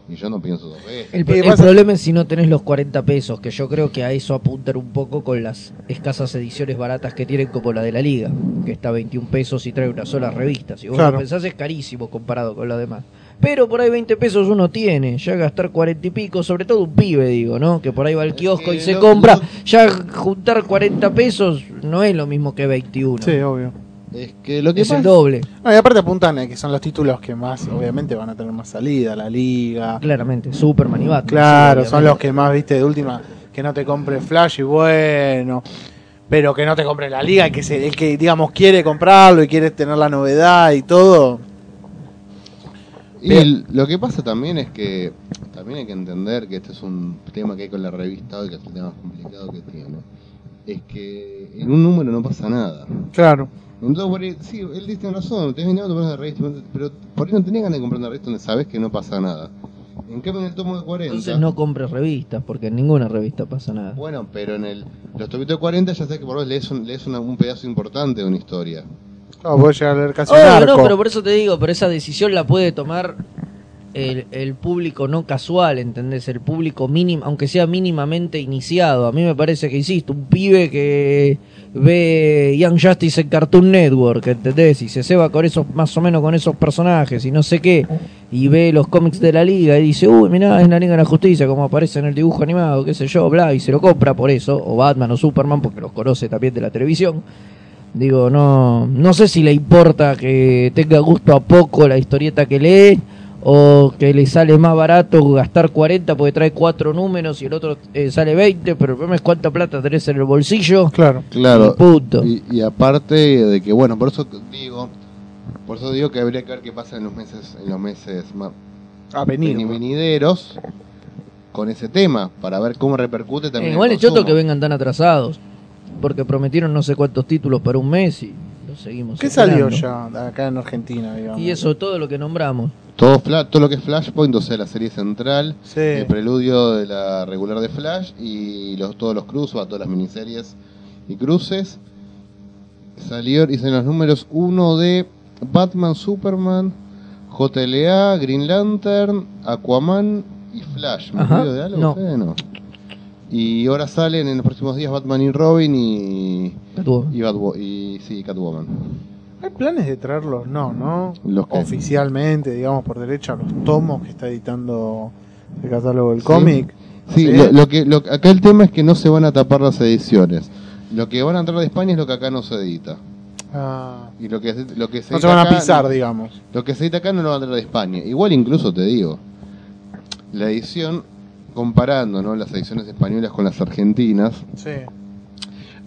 y yo no pienso dos veces. El, ¿Qué el pasa? problema es si no tenés los 40 pesos, que yo creo que a eso apuntan un poco con las escasas ediciones baratas que tienen como la de la liga, que está a 21 pesos y trae una sola revista. Si vos Claro. lo pensás es carísimo comparado con lo demás. Pero por ahí 20 pesos uno tiene, ya gastar 40 y pico, sobre todo un pibe, digo, ¿no? Que por ahí va al kiosco y se lo- compra, lo- ya juntar 40 pesos no es lo mismo que 21. Sí, obvio. Es que lo que es el doble, No, y aparte apuntan a que son los títulos que más, obviamente, van a tener más salida, la liga. claramente. Superman y Batman. Claro, sí, son los que más, viste, de última, que no te compre Flash y bueno, pero que no te compre la liga, que se, el que, digamos, quiere comprarlo y quiere tener la novedad y todo. Y el- lo que pasa también es que también hay que entender que este es un tema que hay con la revista hoy, que es el tema más complicado que tiene. Es que en un número no pasa nada. Claro. Entonces, por ahí, sí, él dice razón, te venía a comprar una revista, pero por ahí no tenés ganas de comprar una revista donde sabes que no pasa nada. En cambio, en el tomo de 40. Entonces no compres revistas, porque en ninguna revista pasa nada. Bueno, pero en el, los tomitos de 40 ya sé que por vos lees, un, lees una- un pedazo importante de una historia. Claro, podés llegar a leer casi un Obvio, arco. no, pero por eso te digo, pero esa decisión la puede tomar el, público no casual, ¿entendés? El público mínimo, aunque sea mínimamente iniciado. A mí me parece que, insisto, un pibe que ve Young Justice en Cartoon Network, ¿entendés? Y se ceba con esos, más o menos con esos personajes y no sé qué, y ve los cómics de la liga y dice, uy, mirá, es la Liga de la Justicia, como aparece en el dibujo animado, qué sé yo, bla, y se lo compra por eso, o Batman o Superman, porque los conoce también de la televisión. Digo, no, no sé si le importa que tenga gusto a poco la historieta que lee o que le sale más barato gastar 40 porque trae cuatro números y el otro eh, sale 20, pero el problema es cuánta plata tenés en el bolsillo. Claro. Claro. Y punto. Y, y aparte de que, bueno, por eso digo, por eso digo que habría que ver qué pasa en los meses, en los meses más A venir. veni- venideros con ese tema, para ver cómo repercute Eh, también. igual el es choto que vengan tan atrasados, porque prometieron no sé cuántos títulos para un mes y lo seguimos. ¿Qué salió ya acá en Argentina, digamos? Y eso, todo lo que nombramos. Todo, todo lo que es Flashpoint, o sea, la serie central, Sí. el preludio de la regular de Flash y los, todos los cruces, todas las miniseries y cruces. Salió, y salieron los números 1 de Batman, Superman, JLA, Green Lantern, Aquaman y Flash. ¿Me de algo? no. Fede? No. Y ahora salen en los próximos días Batman y Robin y, Catwoman. y, Batwo- y sí, Catwoman. ¿Hay planes de traerlos? No, ¿no? ¿Los qué? Oficialmente, digamos, por derecha, los tomos que está editando el catálogo del Sí. cómic. Sí, Sí. Lo, lo que lo, acá el tema es que no se van a tapar las ediciones. Lo que van a entrar de España es lo que acá no se edita. Ah, Y lo que, lo que se no se edita van a pisar, digamos. Lo que se edita acá no lo van a traer de España. Igual incluso te digo, la edición, comparando ¿no? las ediciones españolas con las argentinas, Sí.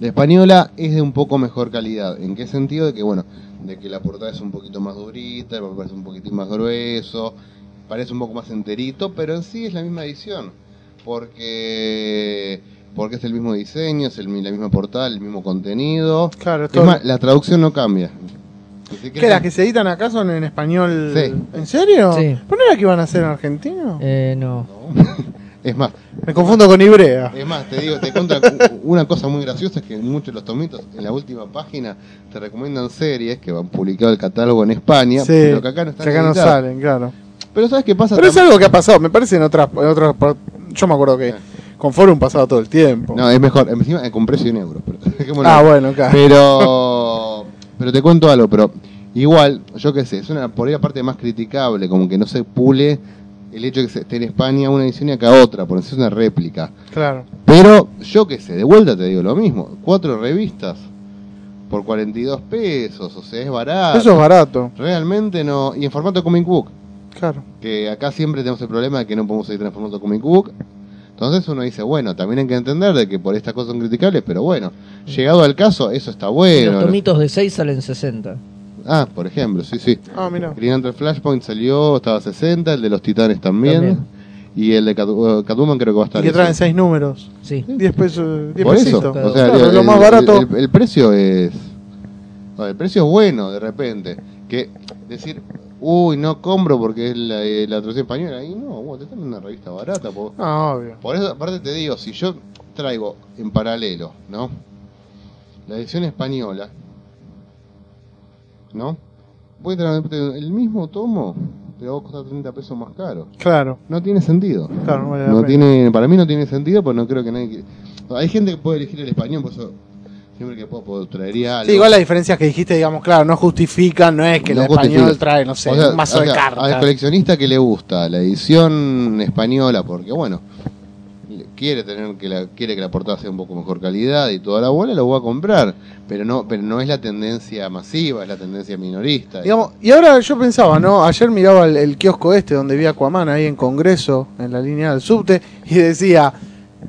la española es de un poco mejor calidad. ¿En qué sentido? De que, bueno, de que la portada es un poquito más durita, el papel es un poquitín más grueso, parece un poco más enterito, pero en sí es la misma edición. Porque porque es el mismo diseño, es el, la misma portada, el mismo contenido. Claro, Es todo. más, la traducción no cambia. Que ¿Qué, las que se editan acá son en español? Sí. ¿En serio? Sí. ¿Pero no era que iban a ser en argentino? Eh, no. Es más, Me confundo con Ibrea. Es más, te digo, te cuento una cosa muy graciosa, es que muchos de los tomitos, en la última página, te recomiendan series que van publicado el catálogo en España, Sí, pero que acá no están que acá no salen, claro. Pero ¿sabes qué pasa? Pero es algo que ha pasado, me parece en otras, en otras Yo me acuerdo que con Forum pasaba todo el tiempo. No, es mejor, encima con precio en euros. Pero, ah, bueno, claro. pero, pero te cuento algo, pero igual, yo qué sé, es una por ahí la parte más criticable, como que no se pule el hecho de que se esté en España una edición y acá otra, por eso es una réplica. Claro. Pero yo qué sé, de vuelta te digo lo mismo. Cuatro revistas por 42 pesos, o sea, es barato. Eso es barato. Realmente no. Y en formato comic book, Claro. que acá siempre tenemos el problema de que no podemos editar en formato comic book. Entonces uno dice, bueno, también hay que entender de que por estas cosas son criticables, pero bueno, llegado al caso, eso está Y bueno. los tomitos de 6 salen 60. Ah, por ejemplo, sí, sí. Ah, mira. Green Lantern Flashpoint salió, estaba a 60, el de los Titanes también. También. Y el de uh, Catwoman creo que va a estar. Y que traen 16. seis números. Sí. 10 pesos. 10 Por eso, pesitos. o sea, Claro, el, lo más barato. el- el precio es. no, el precio es bueno, de repente. Que decir, uy, no compro porque es la, eh, la traducción española. Y no, vos te están en una revista barata. po. Ah, obvio. Por eso, aparte te digo, si yo traigo en paralelo, ¿no? La edición española, ¿no? A traer el mismo tomo, pero va a costar 30 pesos más caro. Claro. No tiene sentido. Claro, no vale No tiene, para mí no tiene sentido, pues no creo que nadie. que- Hay gente que puede elegir el español, por eso siempre que puedo, puedo traería algo. Sí, igual las diferencias que dijiste, digamos, claro, no justifican, no es que No el español trae, no sé, O sea, un mazo o de sea, Al cartas. coleccionista que le gusta la edición española, porque bueno, quiere tener que la quiere que la portada sea un poco mejor calidad y toda la bola, lo voy a comprar, pero no pero no es la tendencia masiva, es la tendencia minorista. Digamos, y ahora yo pensaba, ¿no? Ayer miraba el, el kiosco este donde vi a Aquaman ahí en Congreso, en la línea del subte, y decía,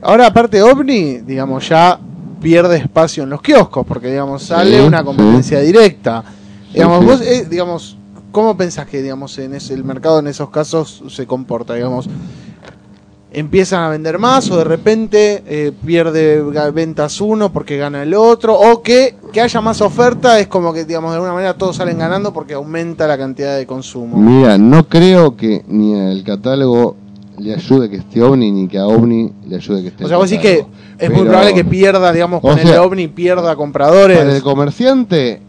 ahora aparte OVNI, digamos, ya pierde espacio en los kioscos, porque, digamos, sale Sí, una competencia directa. Digamos, sí. vos, eh, digamos, ¿cómo pensás que, digamos, en ese, el mercado en esos casos se comporta, digamos? Empiezan a vender más o de repente eh, pierde ventas uno porque gana el otro o que, que haya más oferta es como que digamos de alguna manera todos salen ganando porque aumenta la cantidad de consumo. Mira, no creo que ni al catálogo le ayude que esté OVNI ni que a OVNI le ayude que esté O el sea, vos decís que es muy probable que pierda, digamos, con el OVNI pierda compradores. Para el comerciante,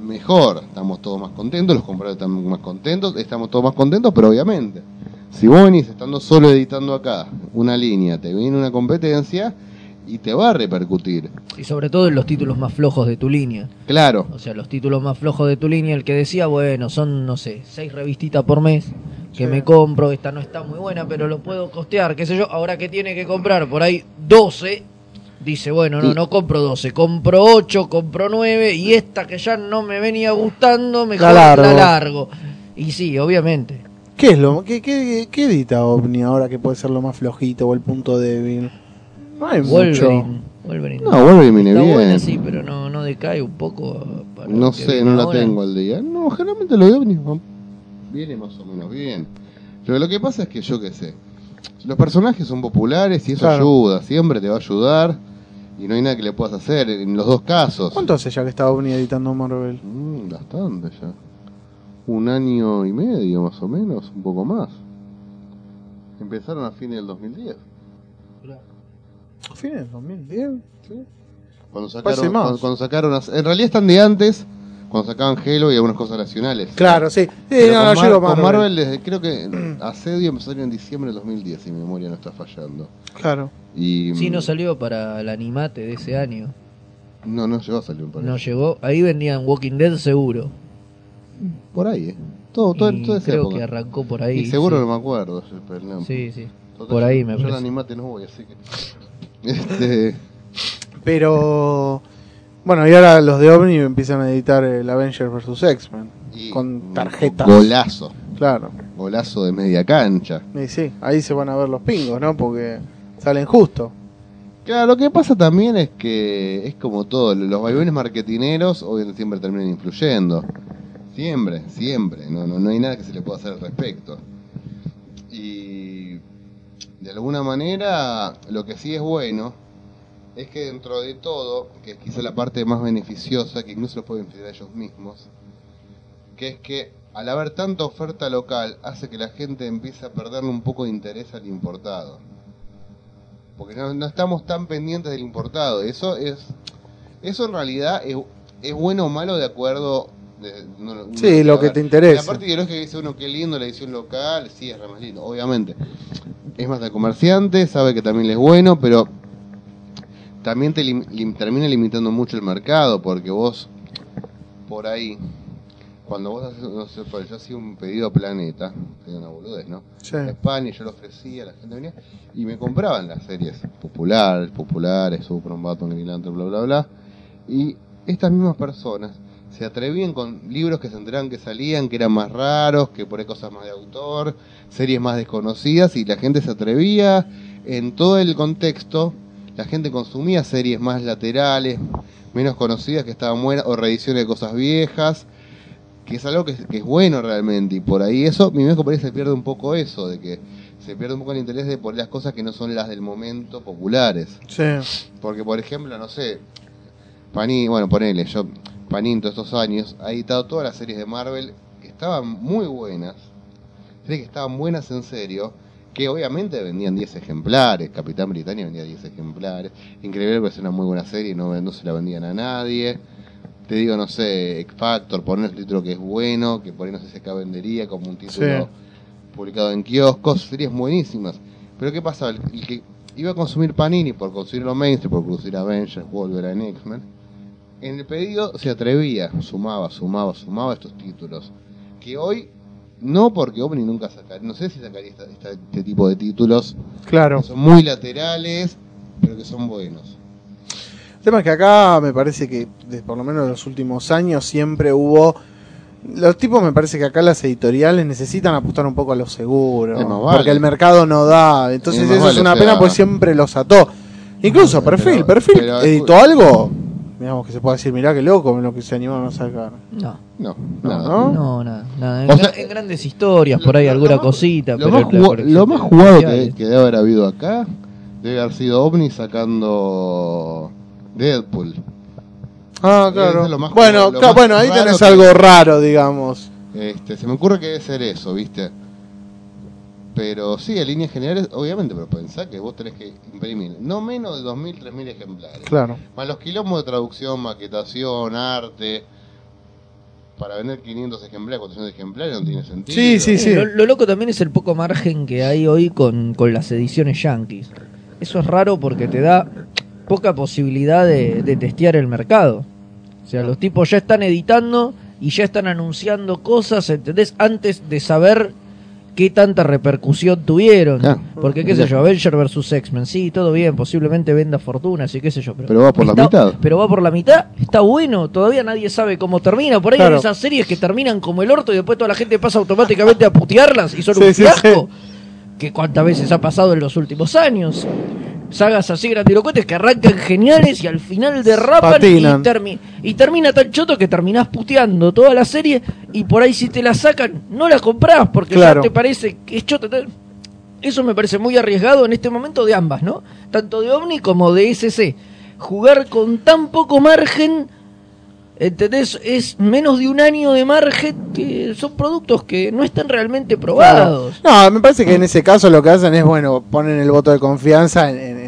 mejor. Estamos todos más contentos, los compradores están más contentos, estamos todos más contentos, pero obviamente, si vos venís estando solo editando acá una línea, te viene una competencia y te va a repercutir. Y sobre todo en los títulos más flojos de tu línea. Claro, O sea, los títulos más flojos de tu línea, el que decía, bueno, son, no sé, seis revistitas por mes que Sí. me compro, esta no está muy buena, pero lo puedo costear, qué sé yo, ahora que tiene que comprar por ahí 12, dice, bueno, no, no compro 12, compro 8, compro 9, y esta que ya no me venía gustando, mejor La la largo. Y sí, obviamente. ¿Qué es lo qué, qué, qué edita OVNI ahora que puede ser lo más flojito o el punto débil? No hay mucho. Wolverine. Wolverine. No, Wolverine viene Está bien. buena, sí, pero no, no decae un poco. para no sé, no la ahora. tengo al día. No, generalmente lo de OVNI viene más o menos bien. Pero lo que pasa es que yo qué sé, los personajes son populares y eso Claro. ayuda, siempre te va a ayudar y no hay nada que le puedas hacer en los dos casos. ¿Cuánto hace ya que está OVNI editando Marvel? Mm, bastante ya. Un año y medio más o menos, un poco más. Empezaron a fines del 2010. ¿Fines del 2010? Sí. Cuando sacaron, más. cuando, cuando sacaron, en realidad están de antes, cuando sacaban Halo y algunas cosas nacionales. Claro, sí. Sí, Pero no, con, Mar- con Marvel. Desde- creo que Asedio empezó en diciembre del 2010, si mi memoria no está fallando. Claro. Y, Sí, mm, no salió para el animate de ese año. No, no llegó a salir un No llegó. Ahí vendían Walking Dead seguro. Por ahí, ¿eh? Todo, todo, Y toda esa creo época. que arrancó por ahí. y seguro sí. no me acuerdo. pero no. Sí, sí. Total, Por ahí yo- me Yo el parece. animate no voy, así que... Este... Pero Bueno, y ahora los de OVNI empiezan a editar el Avengers vs. X-Men. Con tarjetas. Golazo. Claro. Golazo de media cancha. Y sí, ahí se van a ver los pingos, ¿no? Porque salen justo. Claro, lo que pasa también es que es como todo, los vaivenes marketineros obviamente siempre terminan influyendo. Siempre, siempre, no, no, no hay nada que se le pueda hacer al respecto. Y de alguna manera lo que sí es bueno es que dentro de todo, que es quizá la parte más beneficiosa, que incluso los puede beneficiar a ellos mismos, que es que al haber tanta oferta local hace que la gente empiece a perderle un poco de interés al importado porque no, no estamos tan pendientes del importado. Eso es, eso en realidad es, es bueno o malo de acuerdo. De- no- uno Sí, lo ver. que te interesa. La parte ideológica que dice uno que lindo la edición local, sí es re más lindo, obviamente. Es más de comerciante, sabe que también le es bueno, pero también te lim- lim- termina limitando mucho el mercado, porque vos por ahí, cuando vos haces, no sé, yo hacía un pedido a Planeta, que una boludez, ¿no? Sí. a España, yo lo ofrecía, la gente venía y me compraban las series populares, populares, Superman, Batman, Green Lantern, bla, bla, bla. Y estas mismas personas se atrevían con libros que se enteraban que salían, que eran más raros, que por ahí cosas más de autor, series más desconocidas, y la gente se atrevía en todo el contexto. La gente consumía series más laterales, menos conocidas que estaban buenas, o reediciones de cosas viejas que es algo que, es- que es bueno realmente y por ahí eso, mi viejo por ahí se pierde un poco eso, de que se pierde un poco el interés de por las cosas que no son las del momento populares. Sí. Porque por ejemplo, no sé, bueno, ponele, yo, Panini todos estos años ha editado todas las series de Marvel que estaban muy buenas, series que estaban buenas en serio, que obviamente vendían 10 ejemplares, Capitán Britannia vendía 10 ejemplares, Increíble es una muy buena serie y no, no se la vendían a nadie. Te digo, no sé, X Factor, poner un título que es bueno, que por ahí no sé si acá vendería como un título Sí. publicado en kioscos, series buenísimas. Pero ¿qué pasaba? El, el que iba a consumir Panini por consumir los mainstream, por consumir Avengers, Wolverine, X-Men, en el pedido se atrevía, sumaba, sumaba, sumaba estos títulos. Que hoy, no porque Omni nunca sacaría, no sé si sacaría esta- esta- este tipo de títulos, Claro. que son muy laterales, pero que son buenos. El tema es que acá me parece que, por lo menos en los últimos años, siempre hubo. Los tipos me parece que acá las editoriales necesitan apostar un poco a lo seguro. Vale. Porque el mercado no da. Entonces Es eso es una pena porque siempre los ató. Incluso Pero- Perfil. Perfil pero- editó algo. Digamos que se puede decir, mirá qué loco lo que se animaron a sacar. No. No, No, nada. ¿no? No, nada, nada. En, O sea, en grandes historias, por ahí Lo- alguna lo cosita, Lo pero más, jugado, lo más jugado que, debe haber habido acá debe haber sido OVNI sacando Deadpool. Ah, claro. Es lo más- bueno, lo claro, más bueno, ahí tenés que- algo raro, digamos. Este, se me ocurre que debe ser eso, ¿viste? Pero sí, en líneas generales, obviamente, pero pensá que vos tenés que imprimir no menos de 2.000, 3.000 ejemplares. Claro. Más los quilombos de traducción, maquetación, arte. Para vender 500 ejemplares, 400 ejemplares no tiene sentido. Sí, sí, sí. Lo, lo loco también es el poco margen que hay hoy con, con las ediciones yankees. Eso es raro porque te da poca posibilidad de, de testear el mercado. O sea, los tipos ya están editando y ya están anunciando cosas, ¿entendés? Antes de saber qué tanta repercusión tuvieron. Claro. Porque, qué sé yo, Avenger versus X-Men, sí, todo bien, posiblemente venda fortunas y qué sé yo. Pero, Pero va por la mitad. Pero va por la mitad, está bueno, todavía nadie sabe cómo termina. Por ahí Claro. hay esas series que terminan como el orto y después toda la gente pasa automáticamente a putearlas y son Sí, un sí, fiasco. Que cuántas veces ha pasado en los últimos años. Sagas así grandilocuentes que arrancan geniales y al final derrapan y, Patinan. termi- y termina tan choto que terminás puteando toda la serie y por ahí si te la sacan no la comprás porque Claro. ya te parece que es choto. Eso me parece muy arriesgado en este momento de ambas, ¿no? Tanto de Omni como de SC. Jugar con tan poco margen, ¿entendés? Es menos de un año de margen que son productos que no están realmente probados. No, me parece que en ese caso lo que hacen es, bueno, ponen el voto de confianza en- en,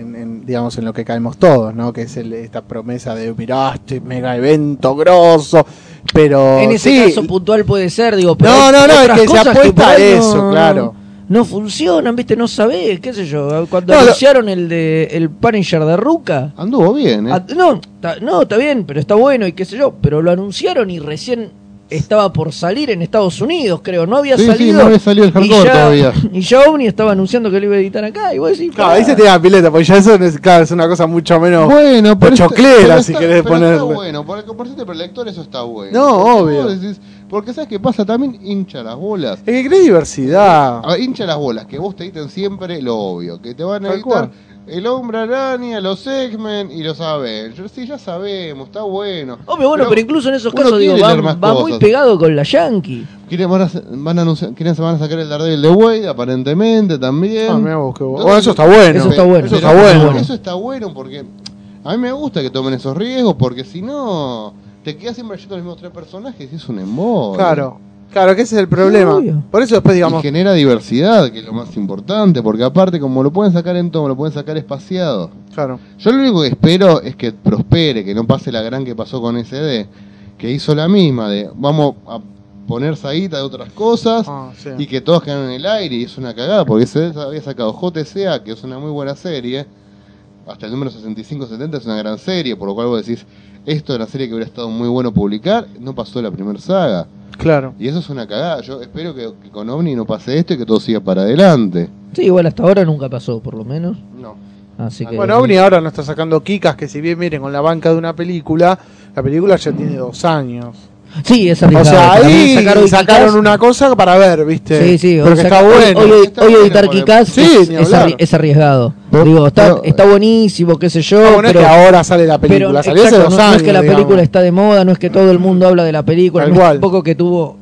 digamos, en lo que caemos todos, ¿no? Que es el- esta promesa de, mirá, este mega evento grosso, pero... en ese sí, caso puntual puede ser, digo, pero No, no, no, es que se apuesta ahí a eso, no- claro. No funcionan, ¿viste? No sabés, qué sé yo. Cuando No, lo- anunciaron el de el Punisher de Ruka, Anduvo bien, ¿eh? Ah, no, ta- no, está bien, pero está bueno y qué sé yo, pero lo anunciaron y recién estaba por salir en Estados Unidos, creo. No había Sí, sí, salido. no había salido el y hardcore ya, todavía. Y ya Omni estaba anunciando que lo iba a editar acá. Y vos decís, Claro, ahí se te da pileta, porque ya eso es, claro, es una cosa mucho menos. Bueno, pero pero si querés pero ponerle. Está bueno, porque por ser lector eso está bueno. No, Porque obvio. decís- porque sabes qué pasa, también hincha las bolas. Es que cree diversidad. A ver, hincha las bolas, que vos te editen siempre lo obvio, que te van a editar cual. El Hombre Araña, los X-Men y los Avengers. Sí, ya sabemos, está bueno. Obvio, bueno, pero, incluso en esos casos, digo, va, muy pegado con la Yankee. Quieren, van, a, van, a anunciar, quieren, se van a sacar el Daredevil de Wade, aparentemente también. Ah, mirá vos, qué bueno. Entonces, Oh, eso está bueno. Eso está bueno. Eso está bueno. Eso está bueno porque a mí me gusta que tomen esos riesgos porque si no te quedas siempre leyendo los mismos tres personajes y es un embole. Claro, claro, que ese es el problema. Obvio. Por eso después, Y digamos, genera diversidad, que es lo más importante, porque aparte como lo pueden sacar en todo, lo pueden sacar espaciado. claro. Yo lo único que espero es que prospere, que no pase la gran que pasó con SD, que hizo la misma de vamos a poner saguita de otras cosas Ah, sí. y que todos quedaron en el aire y es una cagada porque SD había sacado JCA, que es una muy buena serie, hasta el número 65-70 es una gran serie, por lo cual vos decís, esto es una serie que hubiera estado muy bueno publicar, no pasó la primera saga. Claro. Y eso es una cagada. Yo espero que, que con OVNI no pase esto y que todo siga para adelante. Sí, igual hasta ahora nunca pasó, por lo menos. No. Así que. Bueno, OVNI ahora nos está sacando Kikas, que si bien miren con la banca de una película, la película ya tiene dos años. Sí, es O arriesgado. sea, Para mí ahí sacaron una cosa para ver, ¿viste? Sí, sí, Pero hoy que saca- está bueno. Hoy, Está hoy bueno editar porque- Kikaz Sí, es, es arriesgado. Pero- Digo, está, pero- está buenísimo, qué sé yo. Pero, es que ahora sale la pero, película, salió hace exacto, dos no, no años. es que la digamos. película está de moda, no es que todo el mundo habla de la película, Tal no es cual. tampoco que tuvo.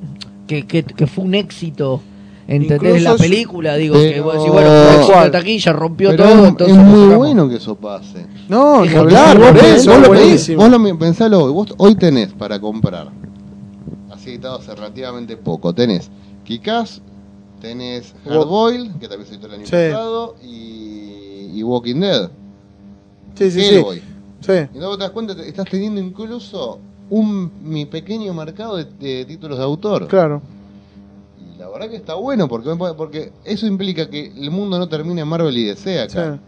Que, que, que fue un éxito. ¿Entendés? Incluso La película, digo, Pero- que vos decís, bueno, fue de taquilla, rompió Pero todo, es, entonces es muy bueno que eso pase. No, ni hablar, vos por lo- eso, vos lo pensalo hoy. Vos hoy tenés para comprar, así editado hace relativamente poco, tenés Kikaz, tenés Hardboil, que también se editó el año Sí. pasado, y, y Walking Dead. Sí, sí, sí. Hellboy. sí. Y no te das cuenta, estás teniendo incluso un mi pequeño mercado de, de títulos de autor. Claro. Y la verdad que está bueno, porque, porque eso implica que el mundo no termine en Marvel y DC sí. acá.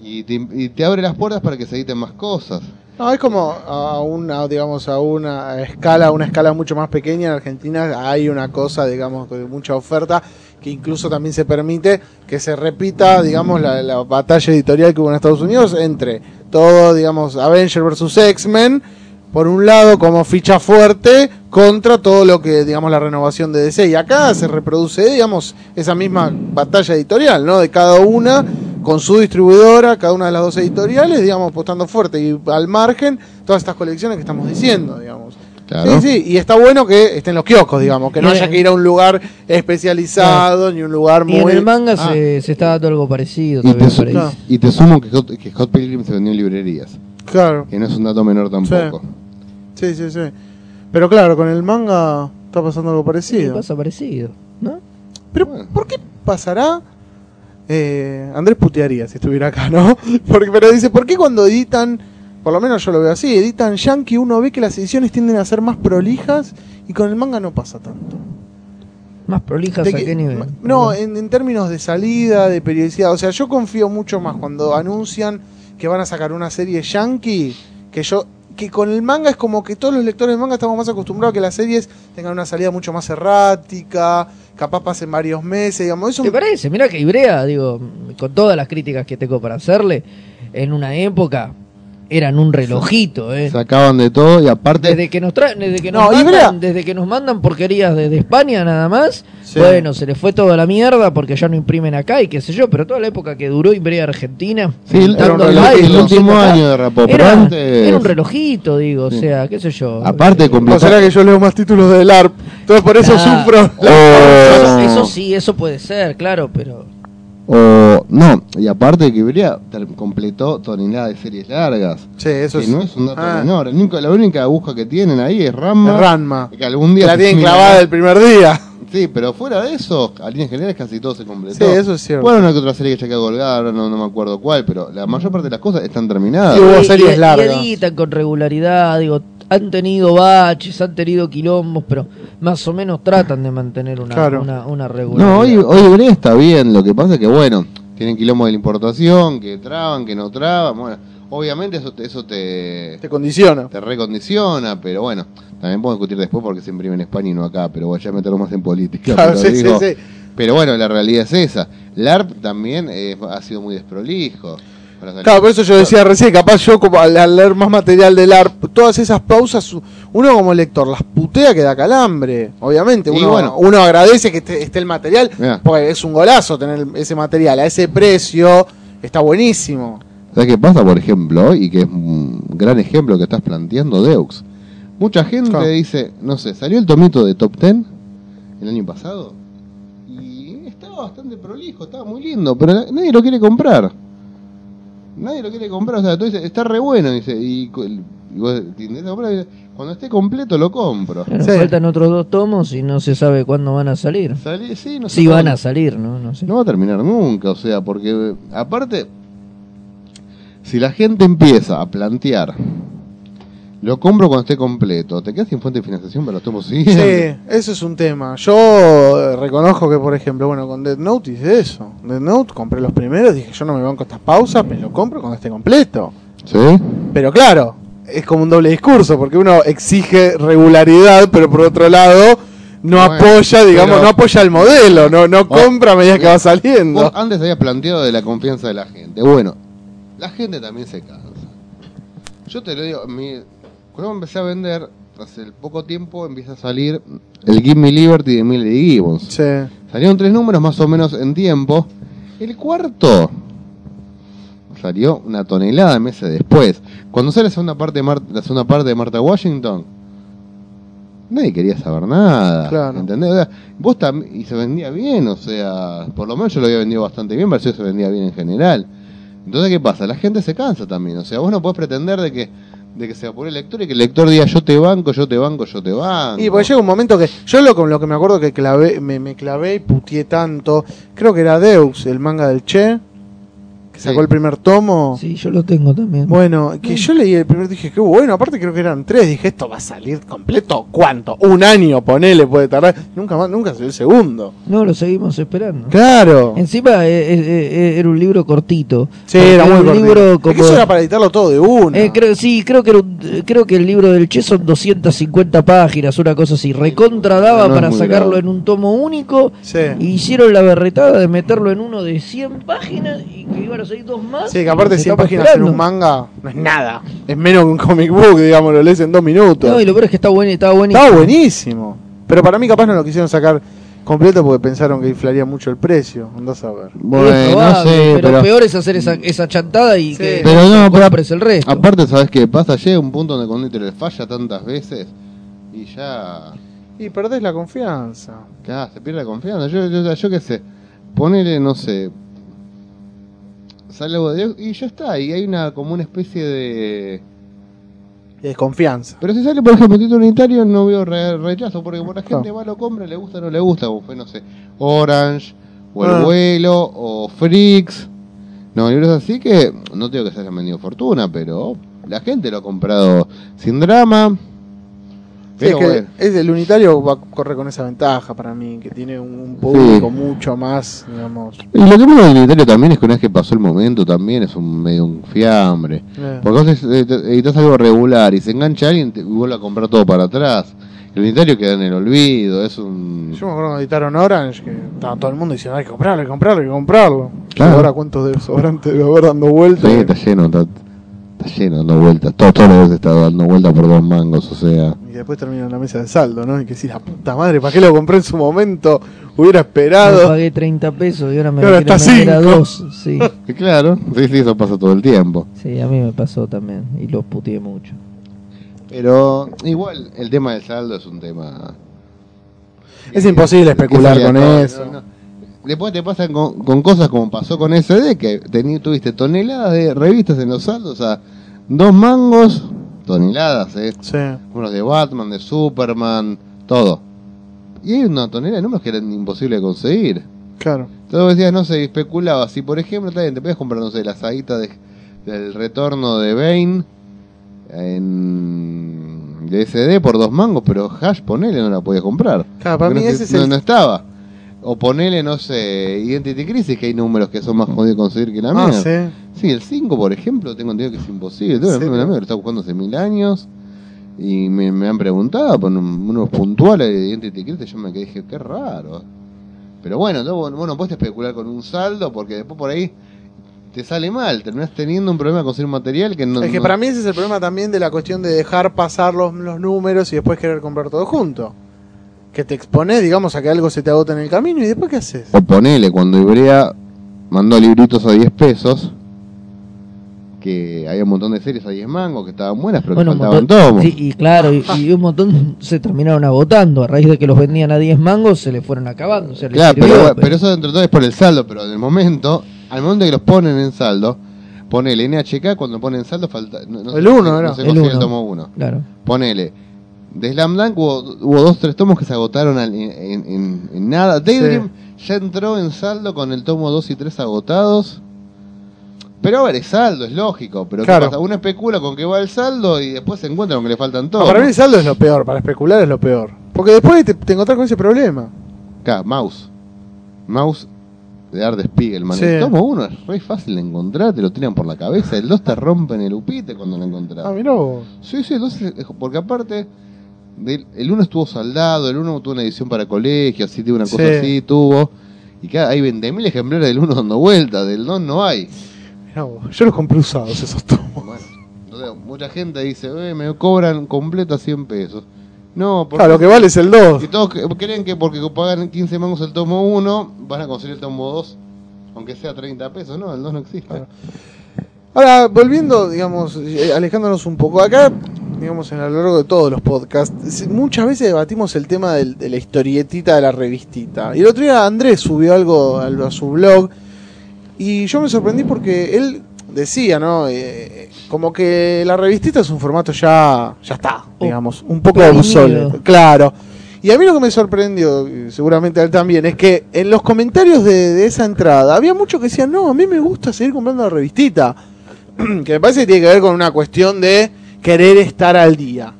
Y, te, y te abre las puertas para que se editen más cosas. No, es como a una, digamos, a una escala, una escala mucho más pequeña en Argentina hay una cosa, digamos, de mucha oferta que incluso también se permite que se repita, digamos, la, la batalla editorial que hubo en Estados Unidos entre todo, digamos, Avenger versus X-Men, por un lado como ficha fuerte contra todo lo que, digamos, la renovación de DC. Y acá se reproduce, digamos, esa misma batalla editorial, ¿no? De cada una con su distribuidora, cada una de las dos editoriales, digamos, apostando fuerte y al margen todas estas colecciones que estamos diciendo, digamos. Claro. Sí, sí, y está bueno que estén los kioscos, digamos, que no Y haya que ir a un lugar especializado ni un lugar Y muy... en el manga Ah. se, se está dando algo parecido Y te, su- y te sumo que Hot, que Hot Pilgrim se vendió en librerías, Claro, que no es un dato menor tampoco. sí, sí, sí. Pero claro, con el manga está pasando algo Sí, parecido. pasa parecido, ¿no? Pero, Bueno. ¿por qué pasará? Eh, Andrés putearía si estuviera acá, ¿no? Porque, pero dice, ¿por qué cuando editan, por lo menos yo lo veo así, editan Yankee, uno ve que las ediciones tienden a ser más prolijas y con el manga no pasa tanto? Más prolijas De a que- qué nivel. No, en, en términos de salida, de periodicidad. O sea, yo confío mucho más cuando anuncian que van a sacar una serie yankee que yo. Que con el manga es como que todos los lectores de manga estamos más acostumbrados a que las series tengan una salida mucho más errática, capaz pasen varios meses, digamos. Eso ¿Te parece? Mira que Ibrea, digo, con todas las críticas que tengo para hacerle, en una época eran un relojito, ¿eh? Sacaban de todo y aparte... Desde que nos traen, desde que nos No, mandan, desde que nos mandan porquerías desde España nada más, Sí. bueno, se le fue toda la mierda porque ya no imprimen acá y qué sé yo, pero toda la época que duró Ibrea Argentina, Sí, el, Era un reloj, último acá, año de Rapó, pero era, antes... era un relojito, digo, o sea, qué sé yo. Aparte, Eh, ¿O complicado. será que yo leo más títulos del ARP? Entonces por eso Ah. sufro. eso, Oh. eso sí, eso puede ser, claro, pero O, no, y aparte que Ibrea ter- completó toneladas de series largas. Sí, eso que es. no es un dato Ah, menor. El único- la única aguja que tienen ahí es Ramma. es Ranma. Que algún Que día la tienen clavada el primer día. Sí, pero fuera de eso, a líneas generales casi todo se completó. Sí, eso es cierto. Bueno, una que otra serie que ya quedó colgada, ahora no, no me acuerdo cuál, pero la mayor parte de las cosas están terminadas. Sí, hubo series y- y largas. editan con regularidad, digo, han tenido baches, han tenido quilombos, pero más o menos tratan de mantener una, Claro. una, una regularidad. No, hoy, hoy Ibrea está bien, lo que pasa es que, bueno, tienen quilombo de la importación, que traban, que no traban. Bueno, Obviamente eso, te- eso te, Te condiciona. te recondiciona, pero bueno, también podemos discutir después porque se imprime en España y no acá, pero bueno, ya meterlo más en política. Claro, pero, sí, sí, digo, sí. pero bueno, la realidad es esa. LARP también eh, ha sido muy desprolijo. Para salir. Claro, por eso yo decía recién, capaz yo como al, al leer más material del ARP, todas esas pausas, uno como lector las putea que da calambre, obviamente. Y Uno, bueno. uno agradece que esté, esté el material, Mirá. porque es un golazo tener ese material a ese precio, está buenísimo. ¿Sabes qué pasa, por ejemplo, y que es un gran ejemplo que estás planteando, Deux? Mucha gente Claro. dice, no sé, salió el tomito de Top Ten el año pasado y estaba bastante prolijo, estaba muy lindo, pero na- nadie lo quiere comprar. Nadie lo quiere comprar, o sea, tú dices, está re bueno, dice, y, vos comprar, cuando esté completo lo compro. Sí. Faltan otros dos tomos y no se sabe cuándo van a salir. Salí- sí, no van cuándo. a salir, ¿no? No sé. No va a terminar nunca, o sea, porque eh, aparte, si la gente empieza a plantear, lo compro cuando esté completo, te quedas sin fuente de financiación para los tomos Sí, siguientes. eso es un tema. Yo eh, reconozco que, por ejemplo, bueno, con Dead Note hice eso. Dead Note compré los primeros, dije yo no me banco estas pausas, me lo compro cuando esté completo. ¿Sí? Pero claro, es como un doble discurso, porque uno exige regularidad, pero por otro lado no Bueno, apoya, digamos, pero- no apoya el modelo, no, no compra a medida que va Vos saliendo. antes habías planteado de la confianza de la gente. Bueno, la gente también se cansa. Yo te lo digo, mi, cuando empecé a vender, hace poco tiempo empieza a salir el Give Me Liberty de Millie Gibbons. Sí. Salieron tres números más o menos en tiempo. El cuarto salió una tonelada de meses después. Cuando sale la segunda parte de, Mar- la segunda parte de Martha Washington, nadie quería saber nada. Claro. ¿Entendés? O sea, vos tam- y se vendía bien, o sea, por lo menos yo lo había vendido bastante bien, pareció que se vendía bien en general. Entonces, ¿qué pasa? La gente se cansa también. O sea, vos no podés pretender de que, de que se apure el lector y que el lector diga yo te banco, yo te banco, yo te banco. Y porque llega un momento que yo lo lo que me acuerdo que clavé, me, me clavé y putié tanto, creo que era Deus, el manga del Che, que sacó Sí. el primer tomo. Sí, yo lo tengo también. Bueno, que yo leí el primer dije, qué bueno, aparte creo que eran tres, dije, esto va a salir completo, ¿cuánto? Un año, ponele, puede tardar. Nunca más, nunca salió el segundo. No, lo seguimos esperando. Claro. Encima eh, eh, eh, era un libro cortito. Sí, era muy un cortito. libro como... eso era para editarlo todo de uno. Eh, creo, sí, creo que, era un- creo que el libro del Che son 250 páginas, una cosa así. Recontra daba No para sacarlo grave. en un tomo único. Sí. Y hicieron la berretada de meterlo en uno de 100 páginas y que iban a salir dos más. Sí, que aparte Se 100 estaba páginas en esperando. un manga no es nada. Es menos que un comic book, digamos, lo lees en dos minutos. No, y lo peor es que está bueno, estaba buenísimo. Estaba buenísimo. Pero para mí capaz no lo quisieron sacar completo porque pensaron que inflaría mucho el precio. Andás a ver. Es Bueno, no sé, pero, pero... peor es hacer esa, esa chantada y Sí. que Pero no, compres el resto. Aparte, ¿sabes qué pasa? Llega un punto donde cuando le falla tantas veces y ya, Y perdés la confianza. ya se pierde la confianza. Yo, yo, yo qué sé, ponele, no sé, sale algo de y ya está. Y hay una como una especie de. Desconfianza. Pero si sale, por ejemplo, título unitario, no veo re- rechazo, porque por la gente Claro. va, lo compra, le gusta, no le gusta, como fue, no sé, Orange, o El Ah. Vuelo, o Freaks. No, libros así que no digo que se hayan vendido fortuna, pero la gente lo ha comprado sin drama. Es que bueno. es el unitario va a correr con esa ventaja para mí, que tiene un, público mucho más, digamos. Y lo que pasa del unitario también es que una vez que pasó el momento también es un medio un fiambre. Eh. Porque vos eh, editas algo regular y se engancha alguien y vuelve a comprar todo para atrás. El unitario queda en el olvido, es un... Yo me acuerdo cuando editaron Orange, que estaba todo el mundo diciendo, hay que comprarlo, hay que comprarlo, hay que comprarlo. Claro. Y ahora cuántos de sobrantes debe haber dando vueltas. Sí, está lleno, está, está lleno dando vueltas. Todo, todos los días está dando vueltas por dos mangos, o sea... Y después termina en la mesa de saldo, ¿no? Y que decís, la puta madre, ¿para qué lo compré en su momento? Hubiera Yo esperado. pagué 30 pesos y ahora me ahora lo está a dos. Sí, claro, sí, sí, eso pasa todo el tiempo. sí, a mí me pasó también y lo puteé mucho. Pero igual el tema del saldo es un tema... Es imposible especular que es con eso. ¿no? Después te pasan con, con cosas como pasó con SD, que tení- tuviste toneladas de revistas en los saldos, o sea, dos mangos, toneladas, ¿eh? Sí. Unos de Batman, de Superman, todo. Y hay una tonelada de números que eran imposibles de conseguir. Claro. Entonces decías, no sé, especulaba. Si por ejemplo también te puedes comprar, no sé, la saguita de, del retorno de Bane en de SD por dos mangos, pero Hash, ponele, no la podías comprar. Claro, para mí no, ese es el- no estaba. O ponele, no sé, Identity Crisis, que hay números que son más jodidos de conseguir que la Ah, mía. sí. Sí, el 5, por ejemplo, tengo entendido que es imposible. Tengo amigo que lo está buscando hace mil años. Y me, me han preguntado por un- unos puntuales de Identity Crisis. Yo me quedé dije, qué raro. Pero bueno, no, vos no puedes especular con un saldo porque después por ahí te sale mal. Terminás teniendo un problema con conseguir material que no. Es que no- para mí ese es el problema también de la cuestión de dejar pasar los, los números y después querer comprar todo junto. Que te expones, digamos, a que algo se te agota en el camino y después ¿qué haces? O ponele, cuando Ibrea mandó libritos a 10 pesos, que había un montón de series a 10 mangos que estaban buenas, pero Bueno, que faltaban tomos. sí, y claro, y, y un montón se terminaron agotando. A raíz de que los vendían a 10 mangos, se le fueron acabando. Se Claro, sirvió, pero, pero eso dentro de todo es por el saldo, pero en el momento, al momento que los ponen en saldo, ponele NHK cuando ponen saldo falta. No, no El se- uno no era. se El consigue uno. el tomo 1. Claro. Ponele. De Slam Dunk hubo, hubo dos, tres tomos que se agotaron al- en, en- en- nada. Daydream ya entró en saldo con el tomo 2 y 3 agotados. Pero a ver, es saldo, es lógico. Pero ¿qué Claro. pasa? Uno especula con que va el saldo y después se encuentra con que le faltan No, todos. para mí el saldo es lo peor, para especular es lo peor. Porque después te, te encontrás con ese problema. Acá, Mouse. Mouse de Art Spiegelman. Sí. El tomo 1 es re fácil de encontrar, te lo tiran por la cabeza. El 2 te rompen el upite cuando lo encontrás. Ah, mirá vos. Sí, sí, el 2 es- porque aparte, del- el 1 estuvo saldado, el 1 tuvo una edición para colegio, así tuvo una cosa Sí. así, tuvo. Y cada, hay 20.000 ejemplares del 1 dando vuelta, del 2 no hay. Mirá vos. Yo los compré usados esos tomos. Bueno, entonces, mucha gente dice, "Eh, me cobran completo a 100 pesos. No, porque Claro, lo que vale es el 2. y todos cre- creen que porque pagan 15 mangos el tomo 1, van a conseguir el tomo 2, aunque sea 30 pesos. No, el 2 no existe. Claro. Ahora, volviendo, digamos, eh, alejándonos un poco acá, digamos, en a lo largo de todos los podcasts, muchas veces debatimos el tema del- de la historietita de la revistita. Y el otro día Andrés subió algo al- a su blog y yo me sorprendí porque él decía, ¿no? Eh, como que la revistita es un formato ya, ya está, digamos, un poco obsoleto. Claro. Y a mí lo que me sorprendió, y seguramente a él también, es que en los comentarios de, de esa entrada había muchos que decían, no, a mí me gusta seguir comprando la revistita. que me parece que tiene que ver con una cuestión de querer estar al día.